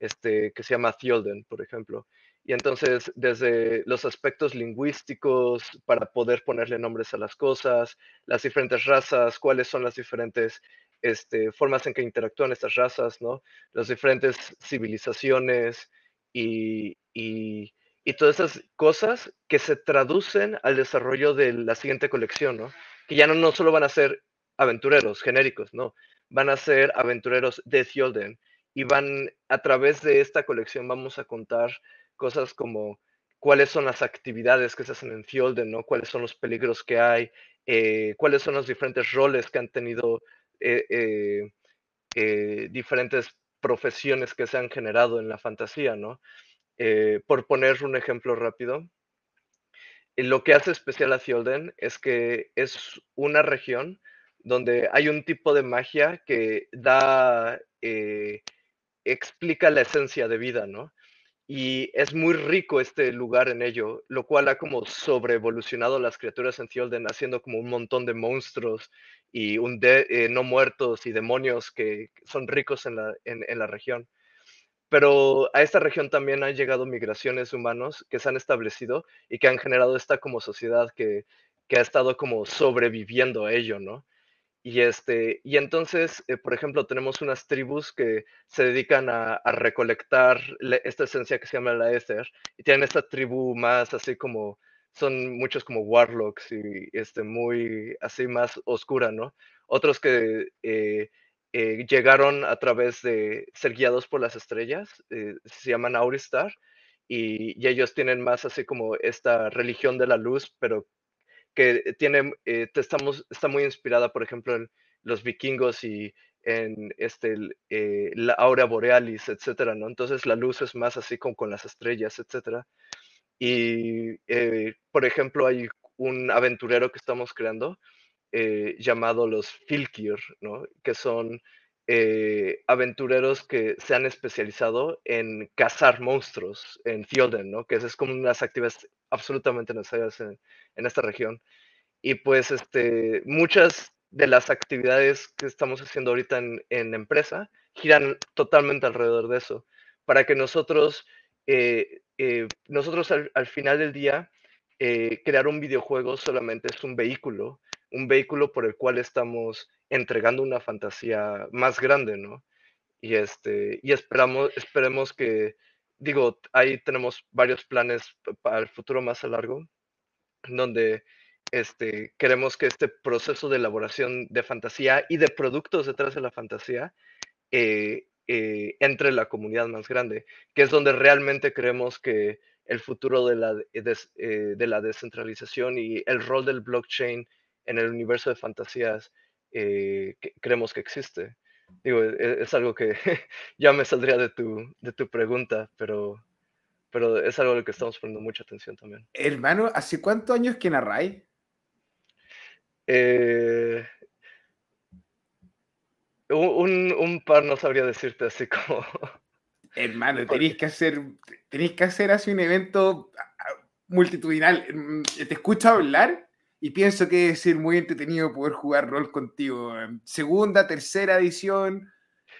Este, que se llama Thiolden, por ejemplo. Y entonces, desde los aspectos lingüísticos, para poder ponerle nombres a las cosas, las diferentes razas, cuáles son las diferentes este, formas en que interactúan estas razas, ¿no? Las diferentes civilizaciones y, y, todas esas cosas que se traducen al desarrollo de la siguiente colección, ¿no? Que ya no, no solo van a ser aventureros genéricos, ¿no? Van a ser aventureros de Thiolden y van, a través de esta colección vamos a contar cosas como cuáles son las actividades que se hacen en Fielden, ¿no? cuáles son los peligros que hay, eh, cuáles son los diferentes roles que han tenido eh, diferentes profesiones que se han generado en la fantasía, ¿no? por poner un ejemplo rápido, lo que hace especial a Fielden es que es una región donde hay un tipo de magia que da, explica la esencia de vida, ¿no? Y es muy rico este lugar en ello, lo cual ha como sobreevolucionado las criaturas en Thiolden, haciendo como un montón de monstruos y un de, eh, no muertos y demonios que son ricos en la, en, la región. Pero a esta región también han llegado migraciones humanos que se han establecido y que han generado esta como sociedad que, que ha estado como sobreviviendo a ello, ¿no? Y, este, y entonces, eh, por ejemplo, tenemos unas tribus que se dedican a, recolectar esta esencia que se llama la Ether, y tienen esta tribu más así como, son muchos como warlocks y este, muy así más oscura, ¿no? Otros que eh, eh, llegaron a través de ser guiados por las estrellas, se llaman Auristar, y, y ellos tienen más así como esta religión de la luz, pero que tiene, eh, estamos, está muy inspirada, por ejemplo, en los vikingos y en este, eh, la aura borealis, etcétera, ¿no? Entonces la luz es más así como con las estrellas, etcétera. Y, eh, por ejemplo, hay un aventurero que estamos creando llamado los Filkir, ¿no? Que son aventureros que se han especializado en cazar monstruos en Fjorden, ¿no? Que es como unas actividades absolutamente necesarias en, esta región. Y pues este, muchas de las actividades que estamos haciendo ahorita en, en empresa giran totalmente alrededor de eso, para que nosotros, eh, eh, nosotros al, final del día, eh, crear un videojuego solamente es un vehículo, un vehículo por el cual estamos entregando una fantasía más grande, ¿no? Y, este, y esperamos, esperemos que, digo, ahí tenemos varios planes para el futuro más a largo, donde este, queremos que este proceso de elaboración de fantasía y de productos detrás de la fantasía eh, eh, entre en la comunidad más grande, que es donde realmente creemos que el futuro de la, eh, de la descentralización y el rol del blockchain en el universo de fantasías creemos que existe. Digo, e, es, algo que ya me saldría de tu, de tu pregunta, pero, pero es algo a lo que estamos poniendo mucha atención también. Hermano, ¿hace cuántos años que narráis? Eh, un, un, par no sabría decirte así como. Hermano, tenéis que hacer, tenéis que hacer así un evento multitudinal. Mm, te escucho hablar y pienso que es ser muy entretenido poder jugar rol contigo. Segunda, tercera edición,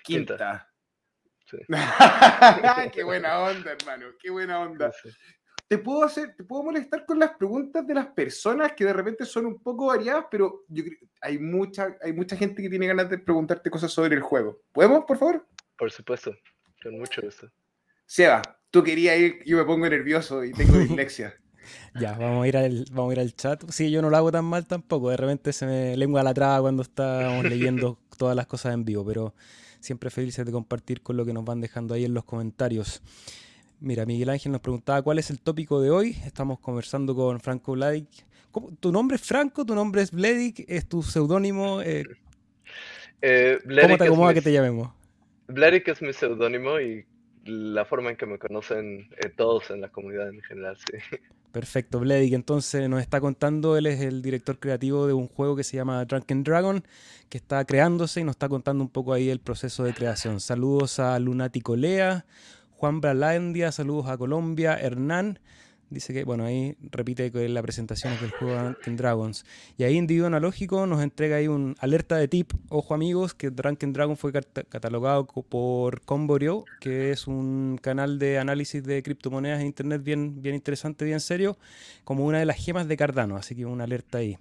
quinta. qué buena onda, hermano, qué buena onda te puedo hacer, te puedo molestar con las preguntas de las personas que de repente son un poco variadas, pero yo hay mucha, hay mucha gente que tiene ganas de preguntarte cosas sobre el juego. ¿Podemos, por favor? Por supuesto, con mucho gusto. Seba, tú querías ir, yo me pongo nervioso y tengo dislexia. Ya, vamos a ir al, vamos a ir al chat. Sí, yo no lo hago tan mal tampoco. De repente se me lengua la traba cuando estamos leyendo todas las cosas en vivo, pero siempre felices de compartir con lo que nos van dejando ahí en los comentarios. Mira, Miguel Ángel nos preguntaba cuál es el tópico de hoy. Estamos conversando con Franco Vladic. ¿Tu nombre es Franco? ¿Tu nombre es Vladic? ¿Es tu seudónimo? Eh, eh, ¿Cómo te acomoda que te llamemos? Vladic es mi seudónimo y la forma en que me conocen eh, todos en la comunidad en general, sí. Perfecto, Vladic. Entonces nos está contando, él es el director creativo de un juego que se llama Drunken Dragon, que está creándose y nos está contando un poco ahí el proceso de creación. Saludos a Lunático Lea. Juan Bralandia, saludos a Colombia. Hernán dice que, bueno, ahí repite que la presentación es del juego Drunken Dragons. Y ahí Individuo Analógico nos entrega ahí un alerta de tip. Ojo amigos, que Drunken Dragon fue catalogado por Comborio, que es un canal de análisis de criptomonedas en internet bien, bien interesante, bien serio, como una de las gemas de Cardano. Así que una alerta ahí.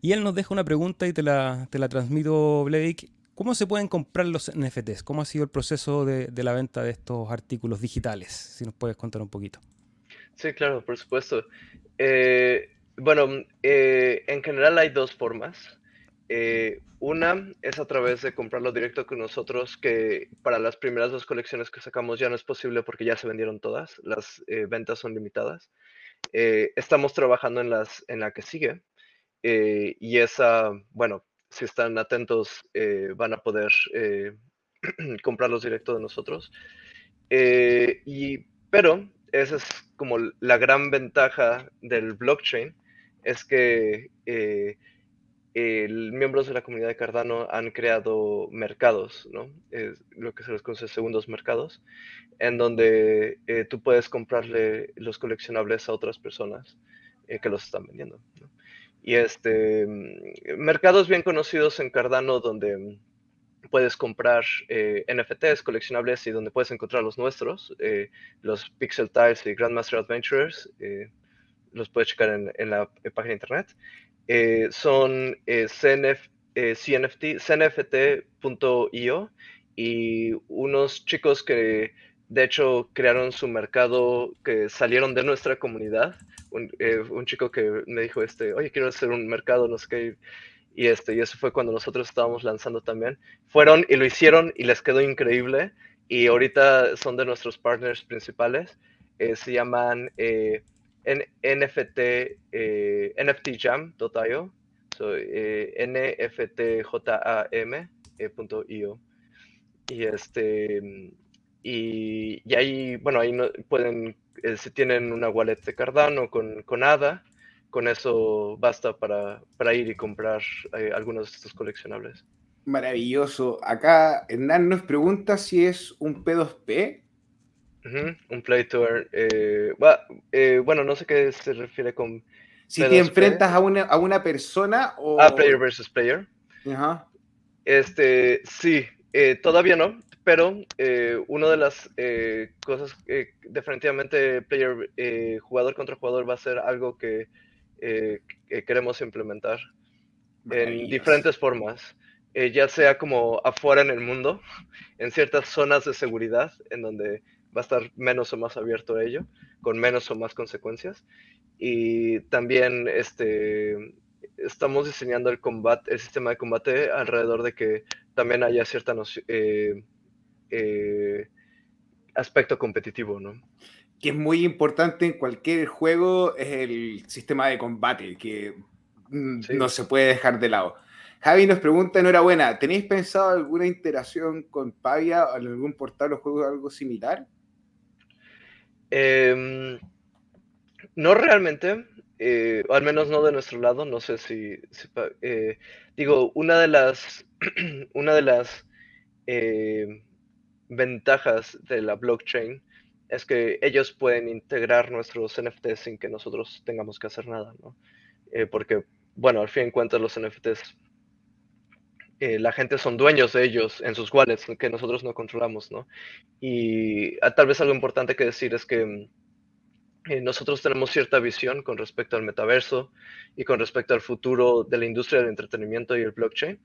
Y él nos deja una pregunta y te la, te la transmito, Blake. ¿Cómo se pueden comprar los NFTs? ¿Cómo ha sido el proceso de, la venta de estos artículos digitales? Si nos puedes contar un poquito. Sí, claro, por supuesto. Eh, bueno, eh, en general hay dos formas. Eh, una es a través de comprarlo directo con nosotros, que para las primeras dos colecciones que sacamos ya no es posible porque ya se vendieron todas, las ventas son limitadas. Estamos trabajando en, las, en la que sigue y esa, bueno, si están atentos van a poder comprarlos directo de nosotros. y, pero esa es como la gran ventaja del blockchain, es que miembros de la comunidad de Cardano han creado mercados, ¿no? lo que se les conoce segundos mercados, en donde eh, tú puedes comprarle los coleccionables a otras personas eh, que los están vendiendo. Y este, mm, mercados bien conocidos en Cardano donde puedes comprar eh, NFTs coleccionables y donde puedes encontrar los nuestros, los Pixel Tiles y Grandmaster Adventurers, los puedes checar en, la página internet. Eh, son eh, CNF, eh, CNFT, CNFT.io y unos chicos que de hecho crearon su mercado, que salieron de nuestra comunidad. Un, un, chico que me dijo, este, oye, quiero hacer un mercado, no sé qué. Y, este, y eso fue cuando nosotros estábamos lanzando también. Fueron y lo hicieron y les quedó increíble. Y ahorita son de nuestros partners principales. se llaman en NFT, eh, NFTjam.io, so, eh, NFTJAM.io. Y este, y, ahí, bueno, ahí no, pueden, eh, si tienen una wallet de Cardano con, con ADA, con eso basta para, para ir y comprar eh, algunos de estos coleccionables. Maravilloso. Acá Hernán nos pregunta si es un P2P un play tour. Eh, eh, bueno, no sé qué se refiere con. Si te enfrentas a una, a una persona o. A player versus player. Ajá. Este, sí, todavía no, pero una de las cosas definitivamente player, jugador contra jugador va a ser algo que, queremos implementar en diferentes formas. ya sea como afuera en el mundo, en ciertas zonas de seguridad, en donde va a estar menos o más abierto a ello, con menos o más consecuencias. Y también este, estamos diseñando el combate, el sistema de combate alrededor de que también haya cierta eh, eh, aspecto competitivo, ¿no? Que es muy importante en cualquier juego es el sistema de combate, que mm, no se puede dejar de lado. Javi nos pregunta, enhorabuena, ¿tenéis pensado alguna interacción con Pavia o algún portal o juego algo similar? Em, no realmente, eh, al menos no de nuestro lado, no sé si, eh, digo, una de las, una de las eh, ventajas de la blockchain es que ellos pueden integrar nuestros NFTs sin que nosotros tengamos que hacer nada, ¿no? porque, bueno, al fin y cuentas los NFTs, la gente son dueños de ellos en sus wallets que nosotros no controlamos, ¿no? Y ah, tal vez algo importante que decir es que mm, eh, nosotros tenemos cierta visión con respecto al metaverso y con respecto al futuro de la industria del entretenimiento y el blockchain,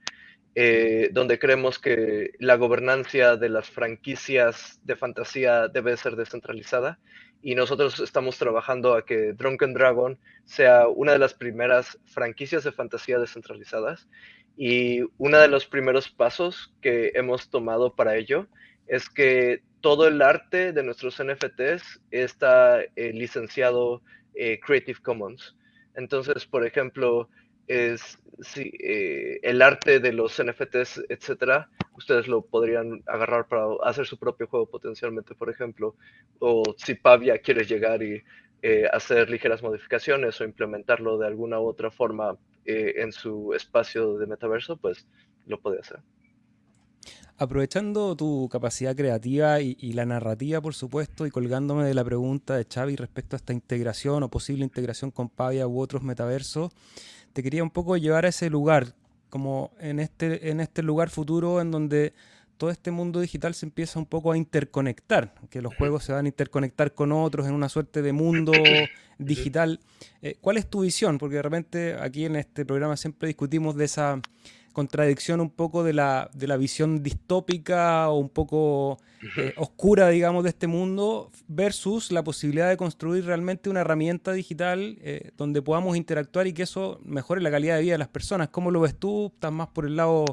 eh, donde creemos que la gobernancia de las franquicias de fantasía debe ser descentralizada y nosotros estamos trabajando a que Drunken Dragon sea una de las primeras franquicias de fantasía descentralizadas y uno de los primeros pasos que hemos tomado para ello es que todo el arte de nuestros NFTs está eh, licenciado eh, Creative Commons. Entonces, por ejemplo, es si, eh, el arte de los NFTs, etcétera, ustedes lo podrían agarrar para hacer su propio juego potencialmente, por ejemplo, o si Pavia quiere llegar y hacer ligeras modificaciones o implementarlo de alguna u otra forma en su espacio de metaverso, pues lo puede hacer. Aprovechando tu capacidad creativa y, la narrativa, por supuesto, y colgándome de la pregunta de Xavi respecto a esta integración o posible integración con Pavia u otros metaversos, te quería un poco llevar a ese lugar, como en este, en este lugar futuro en donde todo este mundo digital se empieza un poco a interconectar, que los juegos se van a interconectar con otros en una suerte de mundo digital. Eh, ¿Cuál es tu visión? Porque de repente aquí en este programa siempre discutimos de esa contradicción un poco de la, de la visión distópica o un poco eh, oscura, digamos, de este mundo, versus la posibilidad de construir realmente una herramienta digital eh, donde podamos interactuar y que eso mejore la calidad de vida de las personas. ¿Cómo lo ves tú? ¿Estás más por el lado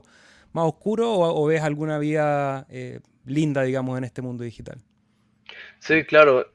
más oscuro o, ves alguna vía eh, linda, digamos, en este mundo digital? Sí, claro.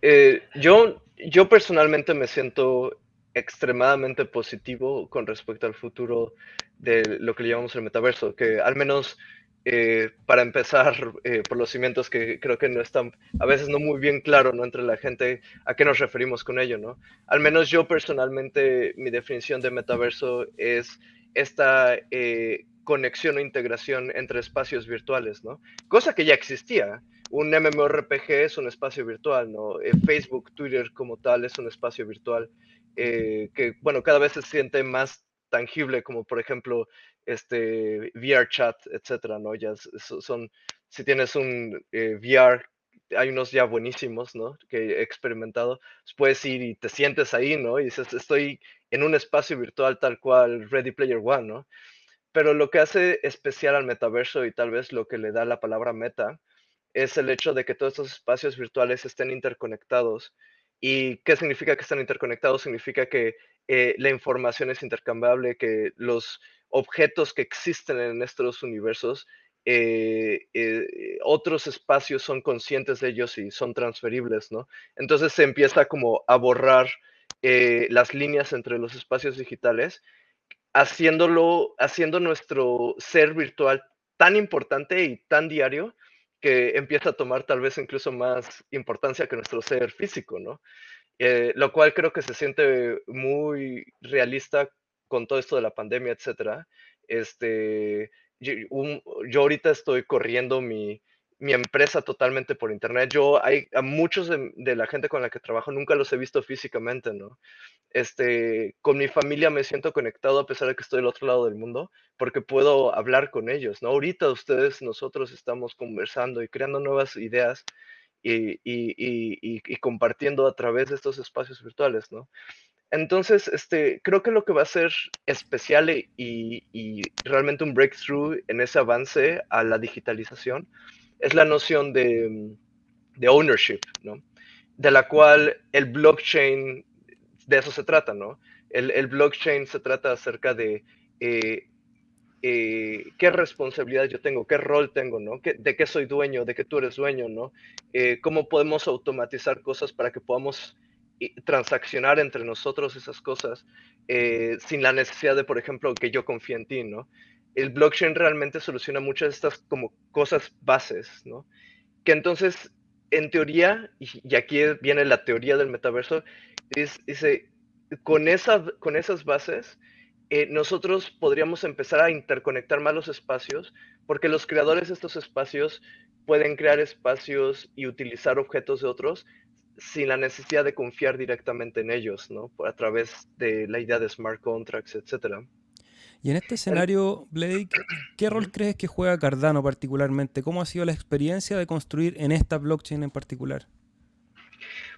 yo, yo personalmente me siento extremadamente positivo con respecto al futuro de lo que le llamamos el metaverso, que al menos eh, para empezar eh, por los cimientos que creo que no están a veces no muy bien claro ¿no? entre la gente a qué nos referimos con ello, ¿no? Al menos yo personalmente mi definición de metaverso es esta eh, conexión o integración entre espacios virtuales, ¿no? Cosa que ya existía. Un MMORPG es un espacio virtual, ¿no? Facebook, Twitter como tal es un espacio virtual que, bueno, cada vez se siente más tangible, como por ejemplo este VR chat, etcétera, ¿no? Ya son, si tienes un eh, VR, hay unos ya buenísimos, ¿no? Que he experimentado, pues, puedes ir y te sientes ahí, ¿no? Y dices, estoy en un espacio virtual tal cual Ready Player One, ¿no? Pero lo que hace especial al metaverso y tal vez lo que le da la palabra meta es el hecho de que todos estos espacios virtuales estén interconectados. ¿Y qué significa que están interconectados? Significa que eh, la información es intercambiable, que los objetos que existen en estos universos, eh, eh, otros espacios son conscientes de ellos y son transferibles, ¿no? Entonces se empieza como a borrar las líneas entre los espacios digitales, haciéndolo, haciendo nuestro ser virtual tan importante y tan diario que empieza a tomar tal vez incluso más importancia que nuestro ser físico, ¿no? lo cual creo que se siente muy realista con todo esto de la pandemia, etcétera, este, yo, ahorita estoy corriendo mi, mi, empresa totalmente por internet. Yo, hay a muchos de, la gente con la que trabajo nunca los he visto físicamente, ¿no? Este, con mi familia me siento conectado a pesar de que estoy del otro lado del mundo, porque puedo hablar con ellos, ¿no? Ahorita ustedes, nosotros estamos conversando y creando nuevas ideas y, y, y, y compartiendo a través de estos espacios virtuales, ¿no? Entonces, este, creo que lo que va a ser especial y, realmente un breakthrough en ese avance a la digitalización es la noción de, ownership, ¿no? De la cual el blockchain, de eso se trata, ¿no? El, blockchain se trata acerca de eh, eh, qué responsabilidad yo tengo, qué rol tengo, ¿no? de qué soy dueño, de qué tú eres dueño, ¿no? Eh, cómo podemos automatizar cosas para que podamos transaccionar entre nosotros esas cosas sin la necesidad de, por ejemplo, que yo confíe en ti, ¿no? El blockchain realmente soluciona muchas de estas como cosas bases, ¿no? Que entonces, en teoría, y, aquí viene la teoría del metaverso, dice, con, esa, con esas bases, eh, nosotros podríamos empezar a interconectar más los espacios, porque los creadores de estos espacios pueden crear espacios y utilizar objetos de otros sin la necesidad de confiar directamente en ellos, ¿no? A través de la idea de smart contracts, etcétera. Y en este escenario, Blake, ¿qué rol crees que juega Cardano particularmente? ¿Cómo ha sido la experiencia de construir en esta blockchain en particular?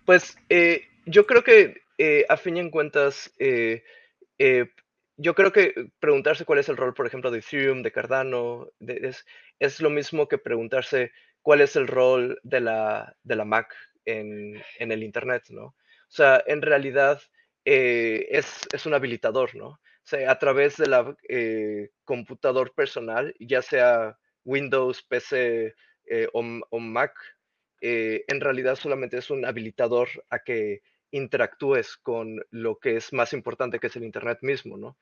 Pues eh, yo creo que eh, a fin y en cuentas, eh, yo creo que preguntarse cuál es el rol, por ejemplo, de Ethereum, de Cardano, es, es, lo mismo que preguntarse cuál es el rol de la, de la Mac en, el Internet, ¿no? O sea, en realidad eh, es, un habilitador, ¿no? Sea, a través de la eh, computador personal, ya sea Windows, PC eh, o, Mac, en realidad solamente es un habilitador a que interactúes con lo que es más importante, que es el Internet mismo, ¿no?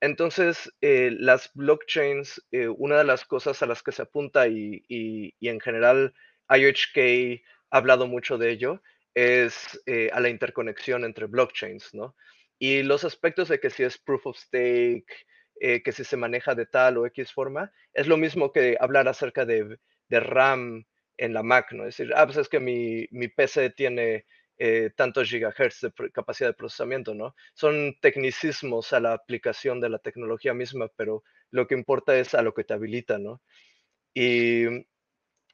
Entonces, las blockchains, una de las cosas a las que se apunta y, y en general IOHK ha hablado mucho de ello, es eh, a la interconexión entre blockchains, ¿no? Y los aspectos de que si es proof of stake, eh, que si se maneja de tal o X forma, es lo mismo que hablar acerca de, RAM en la Mac, ¿no? Es decir, ah, pues es que mi, PC tiene eh, tantos gigahertz de capacidad de procesamiento, ¿no? Son tecnicismos a la aplicación de la tecnología misma, pero lo que importa es a lo que te habilita, ¿no? Y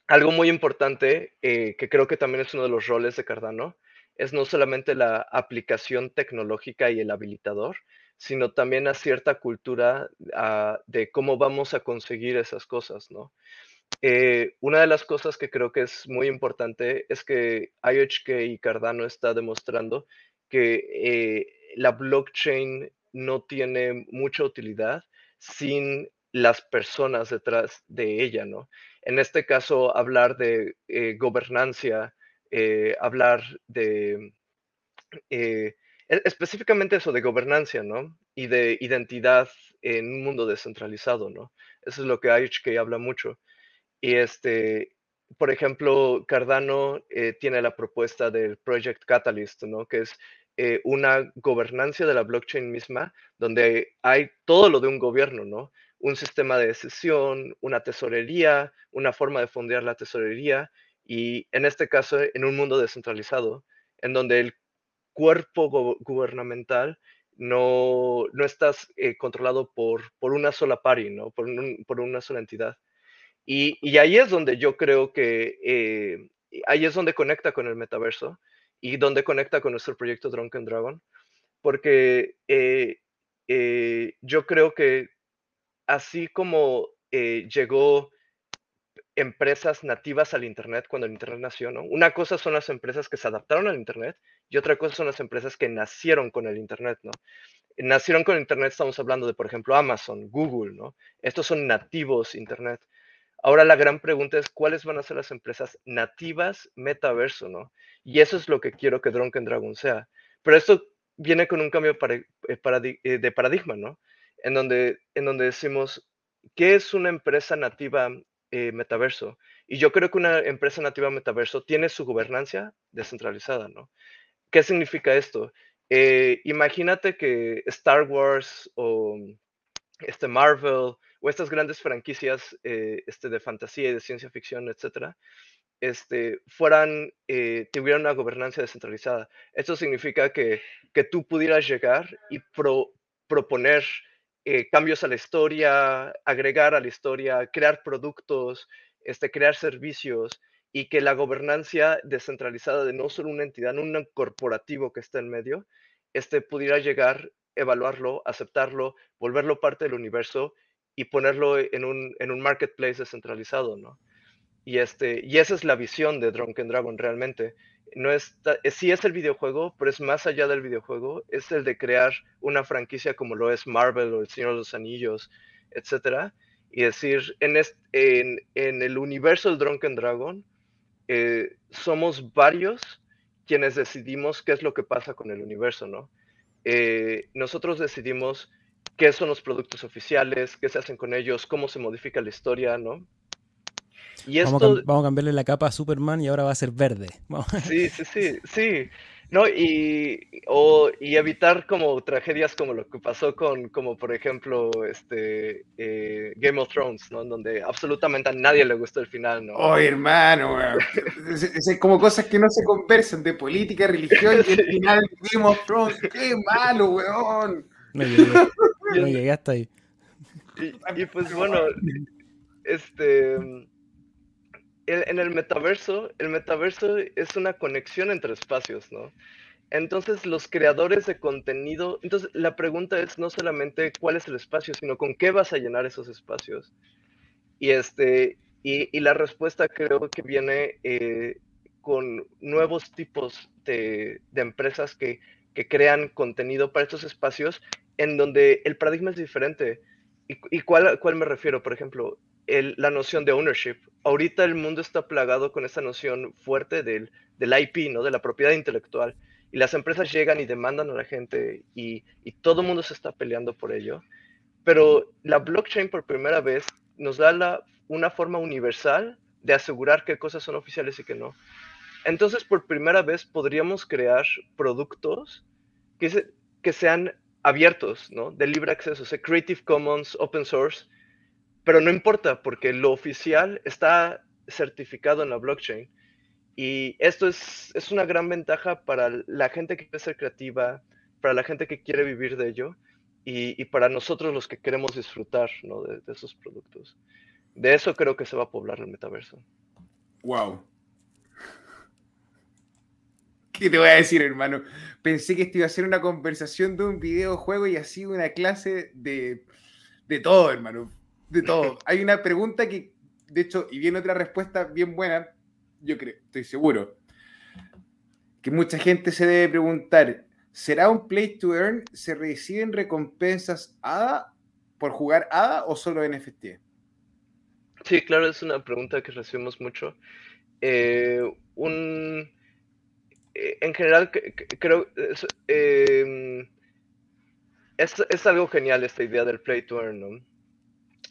algo muy importante, eh, que creo que también es uno de los roles de Cardano, es no solamente la aplicación tecnológica y el habilitador, sino también a cierta cultura ah, de cómo vamos a conseguir esas cosas, ¿no? Eh, una de las cosas que creo que es muy importante es que IOHK y Cardano está demostrando que eh, la blockchain no tiene mucha utilidad sin las personas detrás de ella, ¿no? En este caso, hablar de eh, gobernancia, hablar de e-, específicamente eso de gobernancia, ¿no? Y de identidad en un mundo descentralizado, ¿no? Eso es lo que IHK habla mucho. Y este, por ejemplo, Cardano eh, tiene la propuesta del Project Catalyst, ¿no? Que es eh, una gobernancia de la blockchain misma, donde hay todo lo de un gobierno, ¿no? Un sistema de decisión, una tesorería, una forma de fondear la tesorería, y en este caso, en un mundo descentralizado, en donde el cuerpo gubernamental no, no estás eh, controlado por, por una sola pari, ¿no? Por, por una sola entidad. Y, y, ahí es donde yo creo que eh, ahí es donde conecta con el metaverso y donde conecta con nuestro proyecto Drunken Dragon, porque eh, yo creo que así como llegó empresas nativas al Internet cuando el Internet nació, ¿no? Una cosa son las empresas que se adaptaron al Internet y otra cosa son las empresas que nacieron con el Internet, ¿no? Nacieron con el Internet, estamos hablando de, por ejemplo, Amazon, Google, ¿no? Estos son nativos Internet. Ahora la gran pregunta es, ¿cuáles van a ser las empresas nativas metaverso, ¿no? Y eso es lo que quiero que Drunken Dragon sea. Pero esto viene con un cambio eh, eh, de paradigma, ¿no? En donde, en donde decimos, ¿qué es una empresa nativa eh, metaverso. Y yo creo que una empresa nativa metaverso tiene su gobernancia descentralizada, ¿no? ¿Qué significa esto? Eh, imagínate que Star Wars o este Marvel o estas grandes franquicias eh, este, de fantasía y de ciencia ficción, etcétera, este, fueran, tuvieran una gobernancia descentralizada. Esto significa que, que tú pudieras llegar y proponer eh, cambios a la historia, agregar a la historia, crear productos, este, crear servicios y que la gobernancia descentralizada de no solo una entidad, no un corporativo que está en medio, este, pudiera llegar, evaluarlo, aceptarlo, volverlo parte del universo y ponerlo en un, en un marketplace descentralizado, ¿no? Y, este, y esa es la visión de Drunken Dragon realmente no es, eh, sí es el videojuego, pero es más allá del videojuego, es el de crear una franquicia como lo es Marvel o El Señor de los Anillos, etcétera, y decir, en, en, el universo del Drunken Dragon, eh, somos varios quienes decidimos qué es lo que pasa con el universo, ¿no? Eh, nosotros decidimos qué son los productos oficiales, qué se hacen con ellos, cómo se modifica la historia, ¿no? Vamos, a cambiarle la capa a Superman y ahora va a ser verde. Sí, sí, sí, sí. No, y, y evitar como tragedias como lo que pasó con, como por ejemplo, este eh, Game of Thrones, ¿no? Donde absolutamente a nadie le gustó el final, ¿no? Oh, hermano, es, como cosas que no se conversan de política, religión y el final de Game of Thrones. ¡Qué malo, weón! No llegué, no llegué hasta ahí. y pues bueno, este en el metaverso, el metaverso es una conexión entre espacios, ¿no? Entonces, los creadores de contenido, entonces la pregunta es no solamente cuál es el espacio, sino con qué vas a llenar esos espacios. Y, este, y, la respuesta creo que viene eh, con nuevos tipos de, empresas que, crean contenido para estos espacios en donde el paradigma es diferente. ¿Y, y cuál, cuál me refiero? Por ejemplo, la noción de ownership. Ahorita el mundo está plagado con esa noción fuerte del, del IP, ¿no? de la propiedad intelectual. Y las empresas llegan y demandan a la gente y, y todo el mundo se está peleando por ello. Pero la blockchain por primera vez nos da una forma universal de asegurar qué cosas son oficiales y qué no. Entonces, por primera vez podríamos crear productos que, que sean abiertos, ¿no? De libre acceso, o Creative Commons, Open Source, pero no importa porque lo oficial está certificado en la blockchain. Y esto es, es una gran ventaja para la gente que quiere ser creativa, para la gente que quiere vivir de ello y, y para nosotros los que queremos disfrutar ¿no? de, esos productos. De eso creo que se va a poblar el metaverso. ¡Wow! ¿Qué te voy a decir, hermano? Pensé que esto iba a ser una conversación de un videojuego y así una clase de, de todo, hermano. De todo. Hay una pregunta que, de hecho, y viene otra respuesta bien buena, yo creo, estoy seguro, que mucha gente se debe preguntar, ¿será un play to earn? ¿Se reciben recompensas ADA por jugar ADA o solo NFT? Sí, claro, es una pregunta que recibimos mucho. Eh, un, eh, en general, creo em, es, es, algo genial esta idea del play to earn, ¿no?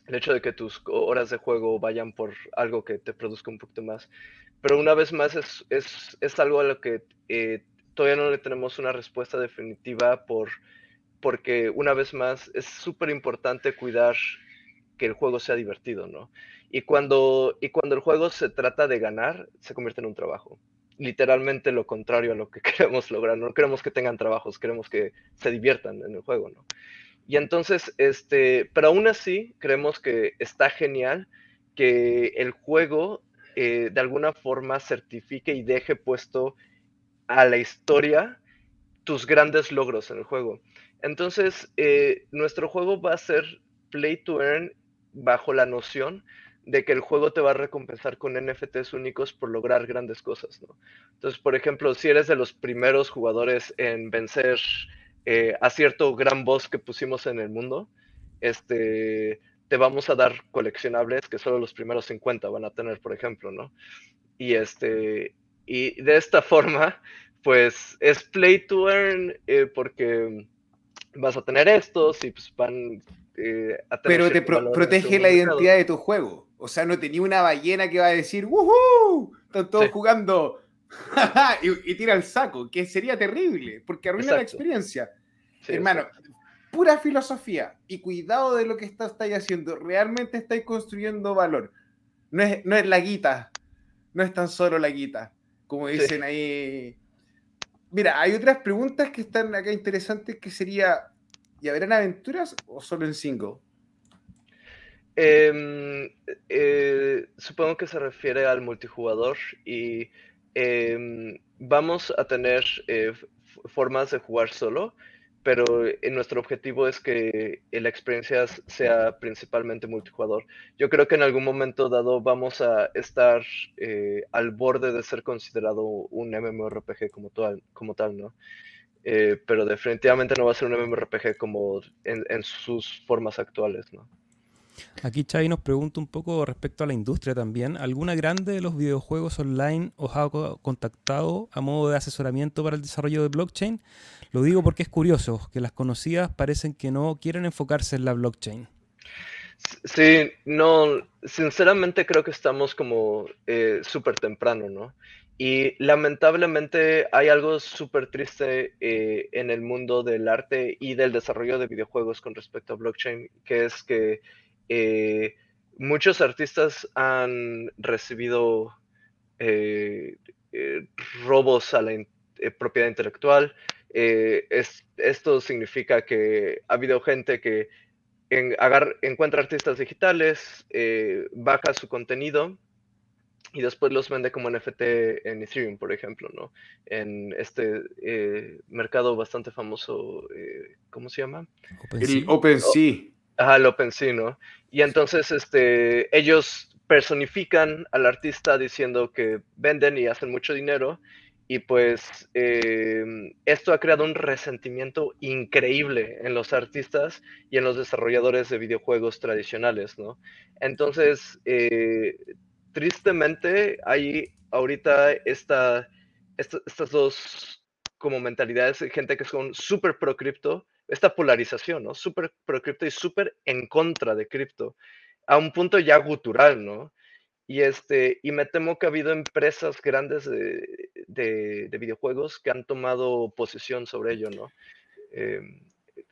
El hecho de que tus horas de juego vayan por algo que te produzca un poquito más. Pero una vez más es, es, es algo a lo que eh, todavía no le tenemos una respuesta definitiva por, porque una vez más es súper importante cuidar que el juego sea divertido, ¿no? Y cuando, y cuando el juego se trata de ganar, se convierte en un trabajo. Literalmente lo contrario a lo que queremos lograr. No queremos que tengan trabajos, queremos que se diviertan en el juego, ¿no? Y entonces, este, pero aún así, creemos que está genial que el juego eh, de alguna forma certifique y deje puesto a la historia tus grandes logros en el juego. Entonces, eh, nuestro juego va a ser play to earn bajo la noción de que el juego te va a recompensar con NFTs únicos por lograr grandes cosas, ¿no? Entonces, por ejemplo, si eres de los primeros jugadores en vencer eh, a cierto gran boss que pusimos en el mundo, este, te vamos a dar coleccionables que solo los primeros 50 van a tener, por ejemplo, ¿no? Y, este, y de esta forma, pues es play to earn eh, porque vas a tener estos y pues van eh, a tener Pero te protege la identidad de tu juego. O sea, no tenía una ballena que va a decir, ¡Woohoo! Están todos jugando y, tira el saco, que sería terrible, porque arruina la experiencia. Hermano, pura filosofía y cuidado de lo que está, estáis haciendo. Realmente estáis construyendo valor. No es, no es la guita, no es tan solo la guita, como dicen ahí. Mira, hay otras preguntas que están acá interesantes que sería, ¿y habrán aventuras o solo en single? Em, eh, supongo que se refiere al multijugador y em, vamos a tener eh, formas de jugar solo, pero nuestro objetivo es que la experiencia sea principalmente multijugador. Yo creo que en algún momento dado vamos a estar eh, al borde de ser considerado un MMORPG como tal, como tal ¿no? pero definitivamente no va a ser un MMORPG como en, en sus formas actuales, ¿no? Aquí Xavi nos pregunta un poco respecto a la industria también. ¿Alguna grande de los videojuegos online os ha contactado a modo de asesoramiento para el desarrollo de blockchain? Lo digo porque es curioso, que las conocidas parecen que no quieren enfocarse en la blockchain. Sí, no, sinceramente creo que estamos como eh, súper temprano, ¿no? Y lamentablemente hay algo súper triste eh, en el mundo del arte y del desarrollo de videojuegos con respecto a blockchain, que es que eh, muchos artistas han recibido eh, robos a la propiedad intelectual. Esto significa que ha habido gente que encuentra artistas digitales, baja su contenido y después los vende como NFT en Ethereum, por ejemplo, ¿no? En este mercado bastante famoso, ¿cómo se llama? El OpenSea. Ajá, el OpenSea, ¿no? Y entonces este, ellos personifican al artista diciendo que venden y hacen mucho dinero. Y pues em, esto ha creado un resentimiento increíble en los artistas y en los desarrolladores de videojuegos tradicionales, ¿no? Entonces, eh, tristemente, hay ahorita esta, estas dos como mentalidades de gente que son súper pro cripto esta polarización, ¿no? Súper pro cripto y súper en contra de cripto, a un punto ya gutural, ¿no? Y, este, y me temo que ha habido empresas grandes de, videojuegos que han tomado posición sobre ello, ¿no? Em,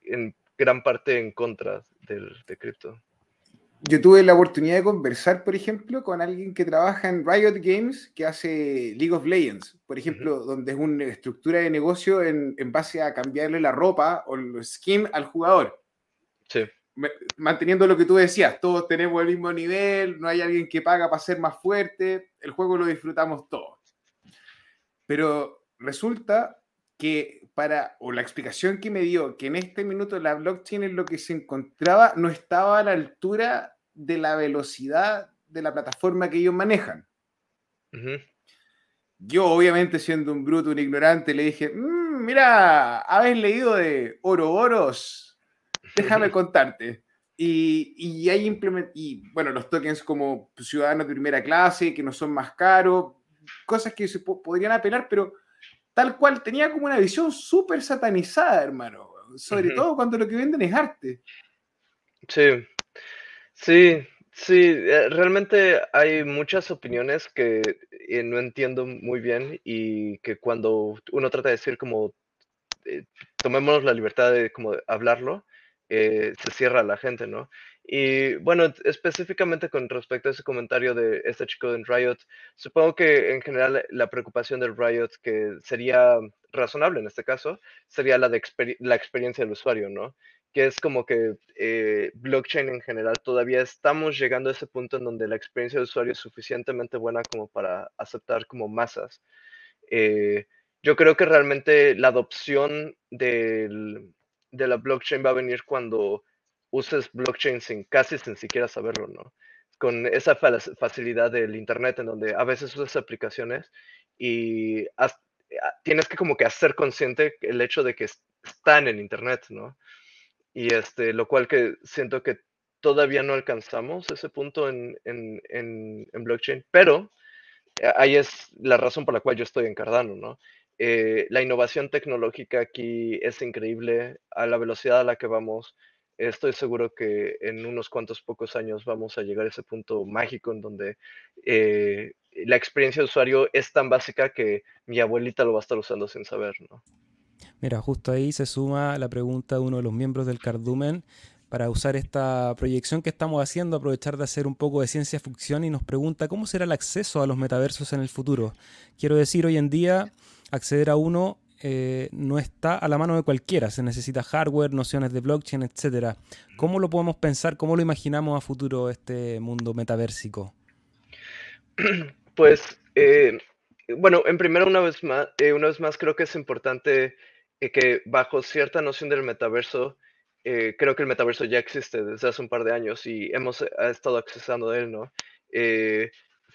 en gran parte en contra del, de cripto yo tuve la oportunidad de conversar, por ejemplo, con alguien que trabaja en Riot Games, que hace League of Legends, por ejemplo, donde es una estructura de negocio en, base a cambiarle la ropa o el skin al jugador. Sí. Manteniendo lo que tú decías, todos tenemos el mismo nivel, no hay alguien que paga para ser más fuerte, el juego lo disfrutamos todos. Pero resulta que para, o la explicación que me dio, que en este minuto la blockchain en lo que se encontraba no estaba a la altura de la velocidad de la plataforma que ellos manejan. Yo, obviamente, siendo un bruto, un ignorante, le dije, mm, mira, ¿habéis leído de Oroboros? Déjame contarte. Y, y hay y bueno, los tokens como ciudadanos de primera clase, que no son más caros, cosas que se podrían apelar, pero tal cual tenía como una visión súper satanizada, hermano. Sobre todo cuando lo que venden es arte. Sí, sí, sí. Eh, realmente hay muchas opiniones que eh, no entiendo muy bien y que cuando uno trata de decir como eh, tomémonos la libertad de como hablarlo, se cierra la gente, ¿no? Y bueno, específicamente con respecto a ese comentario de este chico en Riot, supongo que en general la preocupación del Riot, que sería razonable en este caso, sería la de la experiencia del usuario, ¿no? Que es como que eh, blockchain en general todavía estamos llegando a ese punto en donde la experiencia del usuario es suficientemente buena como para aceptar como masas. Eh, yo creo que realmente la adopción del, de la blockchain va a venir cuando uses blockchain sin casi sin siquiera saberlo, ¿no? Con esa facilidad del Internet en donde a veces usas aplicaciones y tienes que como que hacer consciente el hecho de que están en Internet, ¿no? Y este, lo cual que siento que todavía no alcanzamos ese punto en, en, en, blockchain, pero eh, ahí es la razón por la cual yo estoy en Cardano, ¿no? Eh, la innovación tecnológica aquí es increíble a la velocidad a la que vamos estoy seguro que en unos cuantos pocos años vamos a llegar a ese punto mágico en donde eh, la experiencia de usuario es tan básica que mi abuelita lo va a estar usando sin saber, ¿no? Mira, justo ahí se suma la pregunta de uno de los miembros del Cardumen para usar esta proyección que estamos haciendo, aprovechar de hacer un poco de ciencia ficción y nos pregunta cómo será el acceso a los metaversos en el futuro. Quiero decir, hoy en día acceder a uno eh, no está a la mano de cualquiera. Se necesita hardware, nociones de blockchain, etc. ¿Cómo lo podemos pensar? ¿Cómo lo imaginamos a futuro este mundo metaversico? Pues, eh, bueno, en primero, una vez más, eh, una vez más, creo que es importante que bajo cierta noción del metaverso, creo que el metaverso ya existe desde hace un par de años y hemos estado accesando a él, ¿no?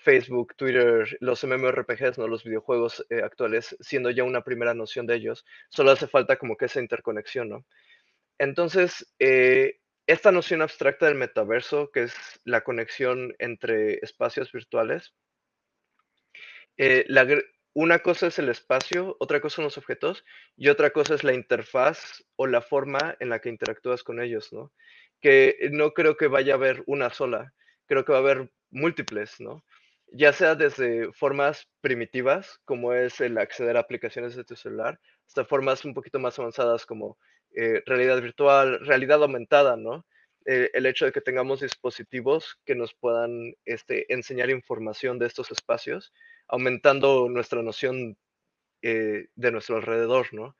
Facebook, Twitter, los MMORPGs, ¿no? los videojuegos eh, actuales, siendo ya una primera noción de ellos, solo hace falta como que esa interconexión, ¿no? Entonces, eh, esta noción abstracta del metaverso, que es la conexión entre espacios virtuales, eh, una cosa es el espacio, otra cosa son los objetos y otra cosa es la interfaz o la forma en la que interactúas con ellos, ¿no? Que no creo que vaya a haber una sola, creo que va a haber múltiples, ¿no? Ya sea desde formas primitivas, como es el acceder a aplicaciones de tu celular, hasta formas un poquito más avanzadas como eh, realidad virtual, realidad aumentada, ¿no? Eh, el hecho de que tengamos dispositivos que nos puedan este, enseñar información de estos espacios, aumentando nuestra noción eh, de nuestro alrededor, ¿no?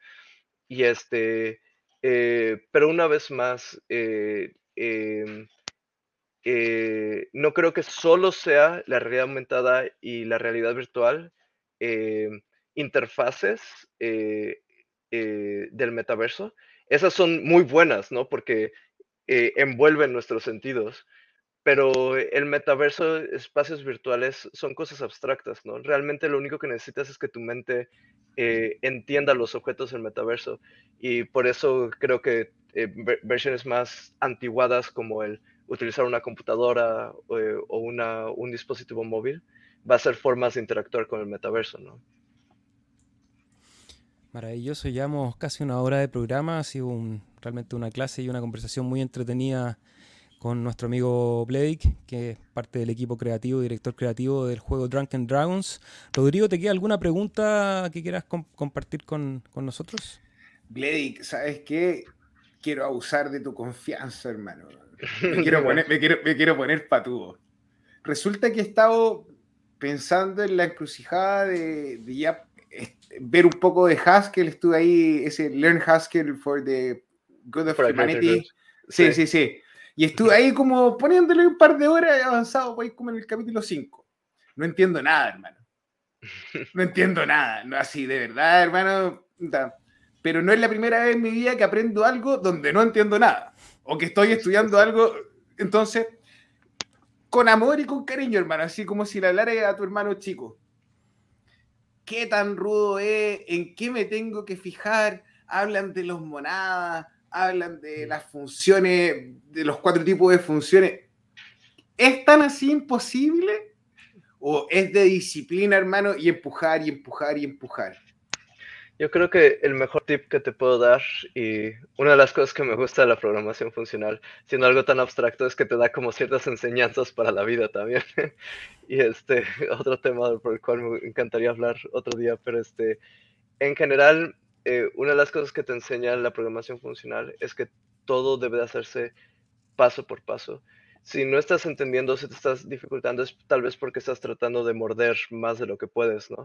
Y este, pero una vez más, em, eh, no creo que solo sea la realidad aumentada y la realidad virtual eh, interfaces eh, del metaverso. Esas son muy buenas, ¿no? Porque envuelven nuestros sentidos. Pero el metaverso, espacios virtuales, son cosas abstractas, ¿no? Realmente lo único que necesitas es que tu mente entienda los objetos del metaverso. Y por eso creo que versiones más antiguadas como el utilizar una computadora eh, o, una, un dispositivo móvil, va a ser formas de interactuar con el metaverso, ¿no? Maravilloso, llevamos casi una hora de programa, ha sido realmente una clase y una conversación muy entretenida con nuestro amigo Blake, que es parte del equipo creativo, director creativo del juego Drunken Dragons. Rodrigo, ¿te queda alguna pregunta que quieras compartir con, con nosotros? Blake, ¿sabes qué? Quiero abusar de tu confianza, hermano. Me quiero poner, me quiero, me quiero poner patudo. Resulta que he estado pensando en la encrucijada de, ya este, ver un poco de Haskell. Estuve ahí, ese Learn Haskell for the Good of Humanity. Sí, sí, sí, Y estuve ahí como poniéndole un par de horas avanzado, voy como en el capítulo 5. No entiendo nada, hermano. No entiendo nada, no así, de verdad, hermano. Pero no es la primera vez en mi vida que aprendo algo donde no entiendo nada. O que estoy estudiando algo. Entonces, con amor y con cariño, hermano, así como si le hablara a tu hermano chico. ¿Qué tan rudo es? ¿En qué me tengo que fijar? Hablan de los monadas, hablan de las funciones, de los cuatro tipos de funciones. ¿Es tan así imposible? ¿O es de disciplina, hermano, y empujar y empujar y empujar? Yo creo que el mejor tip que te puedo dar y una de las cosas que me gusta de la programación funcional, siendo algo tan abstracto, es que te da como ciertas enseñanzas para la vida también. y este, otro tema por el cual me encantaría hablar otro día, pero este, en general, eh, una de las cosas que te enseña la programación funcional es que todo debe hacerse paso por paso. Si no estás entendiendo, si te estás dificultando, es tal vez porque estás tratando de morder más de lo que puedes, ¿no?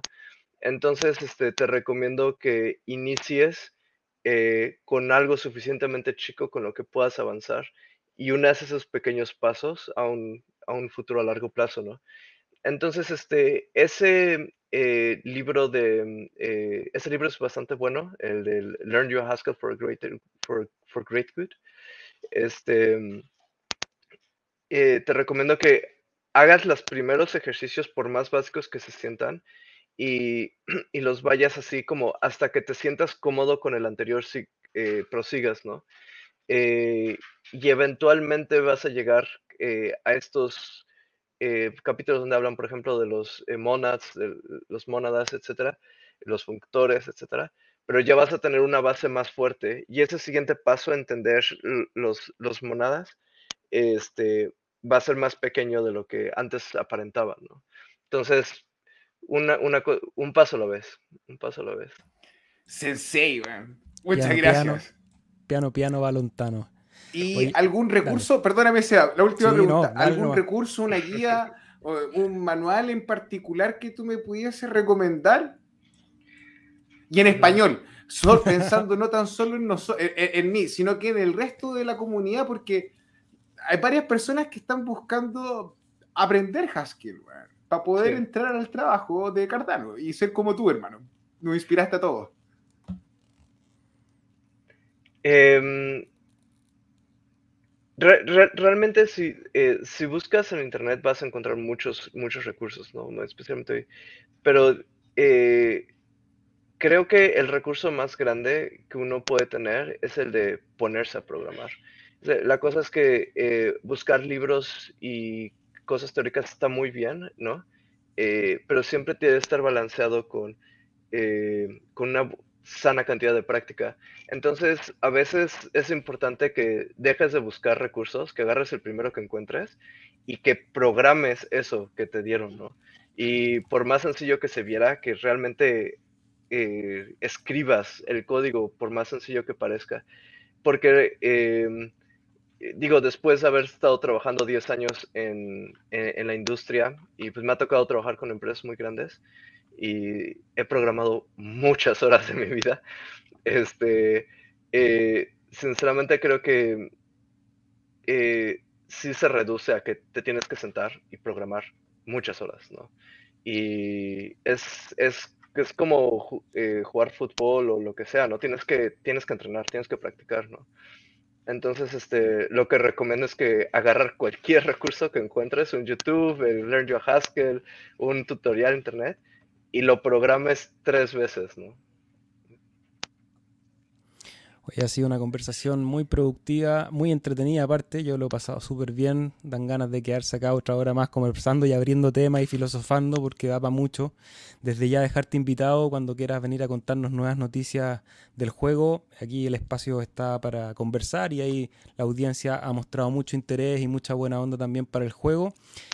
Entonces, este, te recomiendo que inicies eh, con algo suficientemente chico con lo que puedas avanzar y unas esos pequeños pasos a un, a un futuro a largo plazo, ¿no? Entonces, este, ese eh, libro de, eh, ese libro es bastante bueno, el de Learn Your Haskell for Great, for, for great Good. Este, te recomiendo que hagas los primeros ejercicios por más básicos que se sientan y, los vayas así como hasta que te sientas cómodo con el anterior si eh, prosigas, ¿no? Eh, y eventualmente vas a llegar eh, a estos capítulos donde hablan, por ejemplo, de los monads, los mónadas, etcétera, los functores, etcétera, pero ya vas a tener una base más fuerte y ese siguiente paso a entender los, los monadas este, va a ser más pequeño de lo que antes aparentaba, ¿no? Entonces, una, una, un paso lo ves, un paso lo ves. Sensei, man. Muchas gracias. Piano, piano, balontano. ¿Y algún recurso? Perdóname, sea, la última pregunta. ¿Algún recurso, una guía, o un manual en particular que tú me pudiese recomendar? Y en español, solo, pensando no tan solo en, en, mí, sino que en el resto de la comunidad, porque hay varias personas que están buscando aprender Haskell, para poder entrar al trabajo de Cardano y ser como tú, hermano. Nos inspiraste a todos. Em, realmente si, eh, si buscas en internet vas a encontrar muchos, muchos recursos, ¿no? Especialmente, pero eh, creo que el recurso más grande que uno puede tener es el de ponerse a programar. La cosa es que eh, buscar libros y cosas teóricas está muy bien, ¿no? Eh, pero siempre tiene que estar balanceado con, eh, con una sana cantidad de práctica. Entonces, a veces es importante que dejes de buscar recursos, que agarres el primero que encuentres y que programes eso que te dieron, ¿no? Y por más sencillo que se viera, que realmente eh, escribas el código, por más sencillo que parezca. Porque em, digo, después de haber estado trabajando 10 años en, en, la industria y pues me ha tocado trabajar con empresas muy grandes y he programado muchas horas de mi vida, este, eh, sinceramente creo que eh, sí se reduce a que te tienes que sentar y programar muchas horas, ¿no? Y es, es, es como jugar fútbol o lo que sea, ¿no? Tienes que, tienes que entrenar, tienes que practicar, ¿no? Entonces, este, lo que recomiendo es que agarrar cualquier recurso que encuentres, un YouTube, el Learn Your Haskell, un tutorial internet, y lo programes tres veces, ¿no? Hoy ha sido una conversación muy productiva, muy entretenida aparte, yo lo he pasado súper bien, dan ganas de quedarse acá otra hora más conversando y abriendo temas y filosofando porque da para mucho. Desde ya dejarte invitado cuando quieras venir a contarnos nuevas noticias del juego, aquí el espacio está para conversar y ahí la audiencia ha mostrado mucho interés y mucha buena onda también para el juego.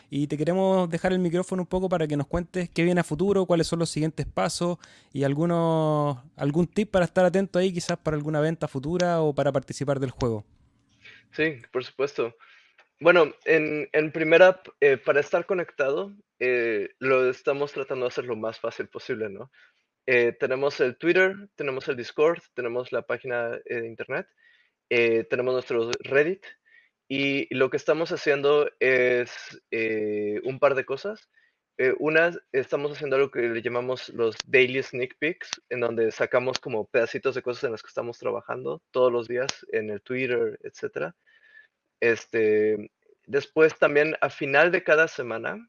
Y te queremos dejar el micrófono un poco para que nos cuentes qué viene a futuro, cuáles son los siguientes pasos y algunos, algún tip para estar atento ahí quizás para alguna venta futura o para participar del juego? Sí, por supuesto. Bueno, en, primera, eh, para estar conectado, eh, lo estamos tratando de hacer lo más fácil posible, ¿no? Eh, tenemos el Twitter, tenemos el Discord, tenemos la página de internet, tenemos nuestro Reddit y lo que estamos haciendo es un par de cosas. Eh, una, estamos haciendo algo que le llamamos los daily sneak peeks, en donde sacamos como pedacitos de cosas en las que estamos trabajando todos los días en el Twitter, etc. Este, después también a final de cada semana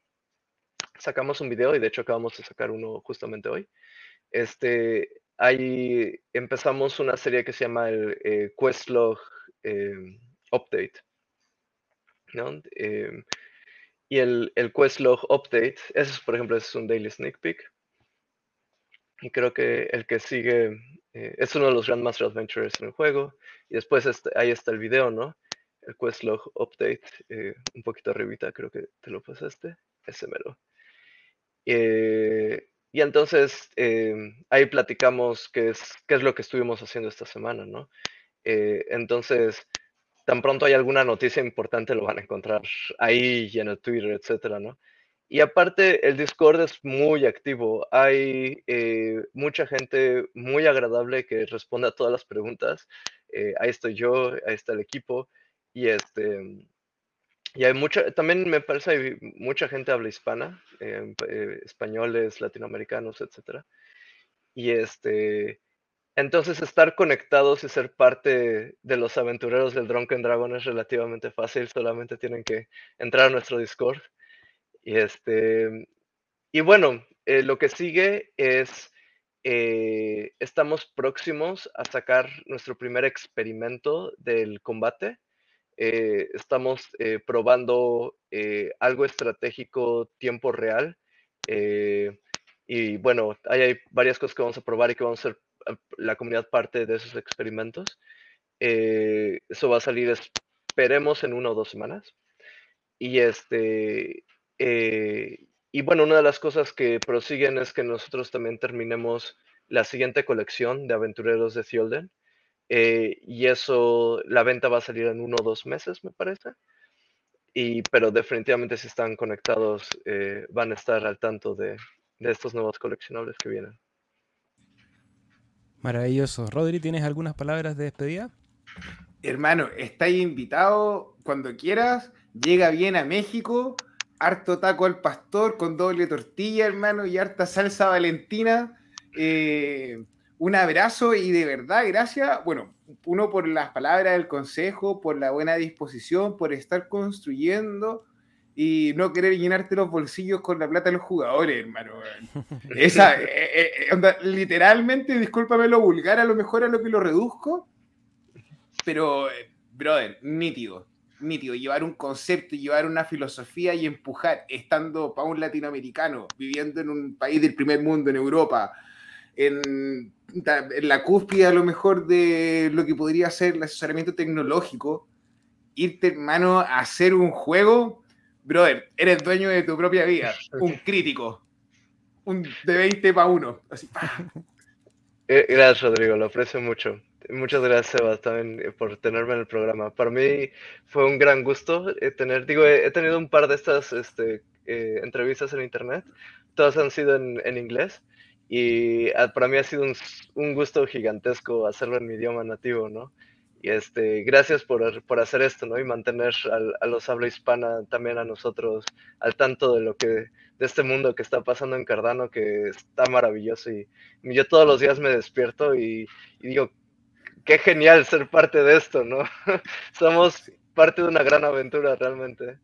sacamos un video y de hecho acabamos de sacar uno justamente hoy. Este, ahí empezamos una serie que se llama el eh, Questlog em, Update. ¿no? Y el, el Questlog Update, ese por ejemplo es un daily sneak peek. Y creo que el que sigue eh, es uno de los Grandmaster Adventures en el juego. Y después este, ahí está el video, ¿no? El Questlog Update, eh, un poquito arribita, creo que te lo pasaste. Ese mero. Eh, y entonces em, ahí platicamos qué es, qué es lo que estuvimos haciendo esta semana, ¿no? entonces, tan pronto hay alguna noticia importante lo van a encontrar ahí en el Twitter, etcétera, ¿no? Y aparte, el Discord es muy activo. Hay eh, mucha gente muy agradable que responde a todas las preguntas. Eh, ahí estoy yo, ahí está el equipo. Y este y hay mucha, también me parece hay mucha gente habla hispana, eh, españoles, latinoamericanos, etcétera. Y este entonces estar conectados y ser parte de los aventureros del Drunken Dragon es relativamente fácil, solamente tienen que entrar a nuestro Discord. Y este y bueno, eh, lo que sigue es eh, estamos próximos a sacar nuestro primer experimento del combate. Eh, estamos probando algo estratégico tiempo real. y bueno, hay varias cosas que vamos a probar y que vamos a hacer la comunidad parte de esos experimentos. Eh, eso va a salir, esperemos, en una o dos semanas. Y este. Eh, y bueno, una de las cosas que prosiguen es que nosotros también terminemos la siguiente colección de aventureros de Thiolden. Eh, y eso, la venta va a salir en uno o dos meses, me parece. Y, pero definitivamente si están conectados, van a estar al tanto de, de estos nuevos coleccionables que vienen. Maravilloso. Rodri, ¿tienes algunas palabras de despedida? Hermano, estáis invitado cuando quieras. Llega bien a México. Harto taco al pastor con doble tortilla, hermano, y harta salsa valentina. Eh, un abrazo y de verdad, gracias. Bueno, uno por las palabras del consejo, por la buena disposición, por estar construyendo y no querer llenarte los bolsillos con la plata de los jugadores, hermano. Esa, eh, eh, eh, literalmente, discúlpame lo vulgar, a lo mejor a lo que lo reduzco, pero, brother, nítido, nítido, llevar un concepto, llevar una filosofía y empujar, estando para un latinoamericano, viviendo en un país del primer mundo, en Europa, en, en la cúspide a lo mejor de lo que podría ser el asesoramiento tecnológico, irte, hermano, a hacer un juego brother, eres dueño de tu propia vida, un crítico, un de 20 para uno. Así, eh, Gracias, Rodrigo, lo aprecio mucho. Muchas gracias, Sebas, también eh, por tenerme en el programa. Para mí fue un gran gusto eh, tener, digo, he, tenido un par de estas este, entrevistas en internet, todas han sido en, en inglés y ah, para mí ha sido un, un, gusto gigantesco hacerlo en mi idioma nativo, ¿no? Y este, gracias por, por hacer esto, ¿no? Y mantener a los habla hispana también a nosotros al tanto de lo que, de este mundo que está pasando en Cardano, que está maravilloso. Y, yo todos los días me despierto y, digo, qué genial ser parte de esto, ¿no? Somos parte de una gran aventura realmente.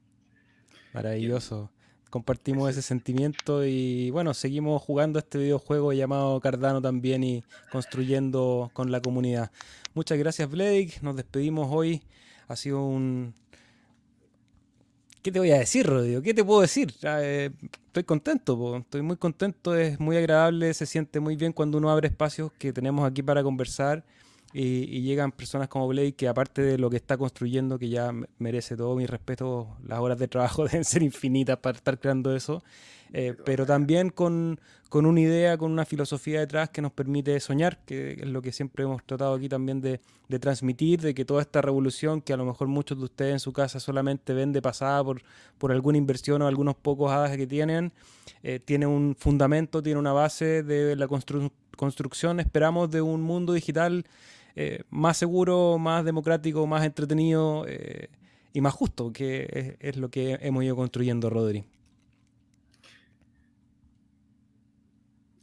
Maravilloso compartimos ese sentimiento y bueno, seguimos jugando este videojuego llamado Cardano también y construyendo con la comunidad. Muchas gracias Blake, nos despedimos hoy. Ha sido un... ¿Qué te voy a decir, Rodrigo? ¿Qué te puedo decir? Eh, estoy contento, estoy muy contento, es muy agradable, se siente muy bien cuando uno abre espacios que tenemos aquí para conversar y, llegan personas como Blake que aparte de lo que está construyendo, que ya merece todo mi respeto, las horas de trabajo deben ser infinitas para estar creando eso, eh, pero también con, con, una idea, con una filosofía detrás que nos permite soñar, que es lo que siempre hemos tratado aquí también de, de transmitir, de que toda esta revolución, que a lo mejor muchos de ustedes en su casa solamente ven de pasada por, por alguna inversión o algunos pocos hadas que tienen, eh, tiene un fundamento, tiene una base de la construcción, esperamos, de un mundo digital eh, más seguro, más democrático, más entretenido eh, y más justo, que es, lo que hemos ido construyendo, Rodri.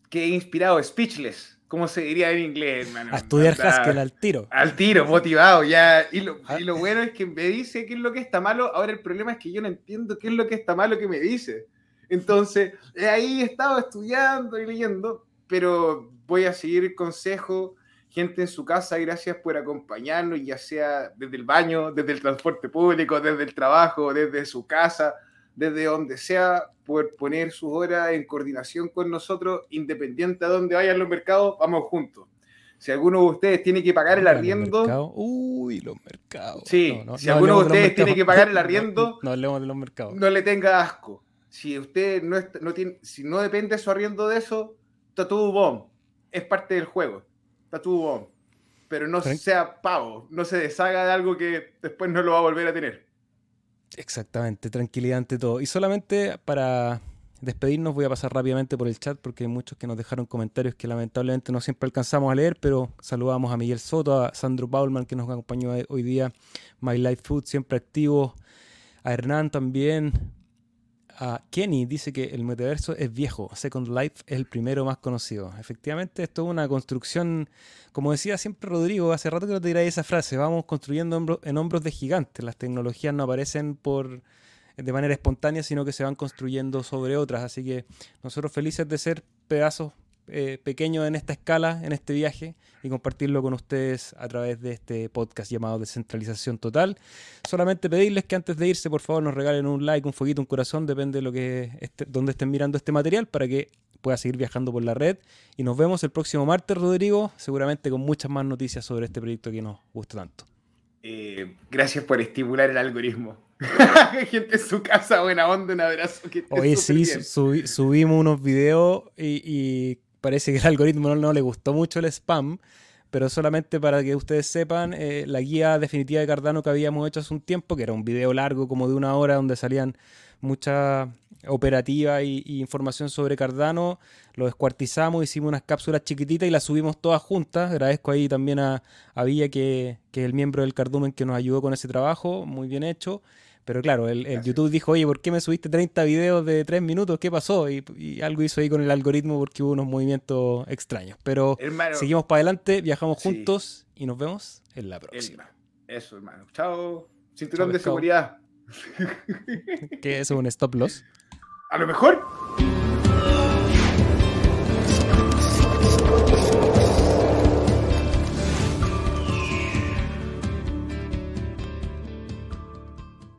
que inspirado, speechless, como se diría en inglés, hermano. A estudiar Haskell al tiro. Al tiro, motivado, ya. Y lo, Ah. y lo bueno es que me dice qué es lo que está malo. Ahora el problema es que yo no entiendo qué es lo que está malo que me dice. Entonces, eh, ahí he estado estudiando y leyendo, pero voy a seguir el consejo. Gente en su casa, gracias por acompañarnos, ya sea desde el baño, desde el transporte público, desde el trabajo, desde su casa, desde donde sea, por poner sus horas en coordinación con nosotros, independiente a dónde vayan los mercados, vamos juntos. Si alguno de ustedes tiene que pagar el arriendo. Uy, los mercados. Sí, si alguno de ustedes tiene que pagar el No, arriendo, No, hablemos de los mercados. no le tenga asco. Si usted no, está- no tiene, si no depende su arriendo de eso, todo bomb. Es parte del juego. Bomb. Pero no sea pavo, no se deshaga de algo que después no lo va a volver a tener. Exactamente, tranquilidad ante todo. Y solamente para despedirnos voy a pasar rápidamente por el chat porque hay muchos que nos dejaron comentarios que lamentablemente no siempre alcanzamos a leer, pero saludamos a Miguel Soto, a Sandro Paulman que nos acompañó hoy día, My Life Food siempre activo, a Hernán también, Kenny dice que el metaverso es viejo, Second Life es el primero más conocido. Efectivamente, esto es una construcción, como decía siempre Rodrigo, hace rato que no te diré esa frase, vamos construyendo en hombros de gigantes. Las tecnologías no aparecen por de manera espontánea, sino que se van construyendo sobre otras. Así que nosotros felices de ser pedazos eh, pequeños en esta escala, en este viaje, y compartirlo con ustedes a través de este podcast llamado Descentralización Total. Solamente pedirles que antes de irse, por favor, nos regalen un like, un fueguito, un corazón, depende de lo que esté- donde estén mirando este material, para que pueda seguir viajando por la red. Y nos vemos el próximo martes, Rodrigo, seguramente con muchas más noticias sobre este proyecto que nos gusta tanto. Eh, gracias por estimular el algoritmo. Gente en su casa, buena onda, un abrazo. que Oye, sí, subimos unos videos y, y parece que el algoritmo no, le gustó mucho el spam, pero solamente para que ustedes sepan, eh, la guía definitiva de Cardano que habíamos hecho hace un tiempo, que era un video largo como de una hora donde salían mucha operativa y, y información sobre Cardano, lo descuartizamos, hicimos unas cápsulas chiquititas y las subimos todas juntas. Agradezco ahí también a, a Villa, que, que es el miembro del Cardumen que nos ayudó con ese trabajo, muy bien hecho. Pero claro, el. YouTube dijo, oye, ¿por qué me subiste 30 videos de 3 minutos? ¿Qué pasó? Y, y algo hizo ahí con el algoritmo porque hubo unos movimientos extraños. Pero Hermano, seguimos para adelante, viajamos Sí. juntos y nos vemos en la el- próxima. eso, hermano. Chao. Cinturón Chao, de pescado. seguridad. Que eso es un stop loss. A lo mejor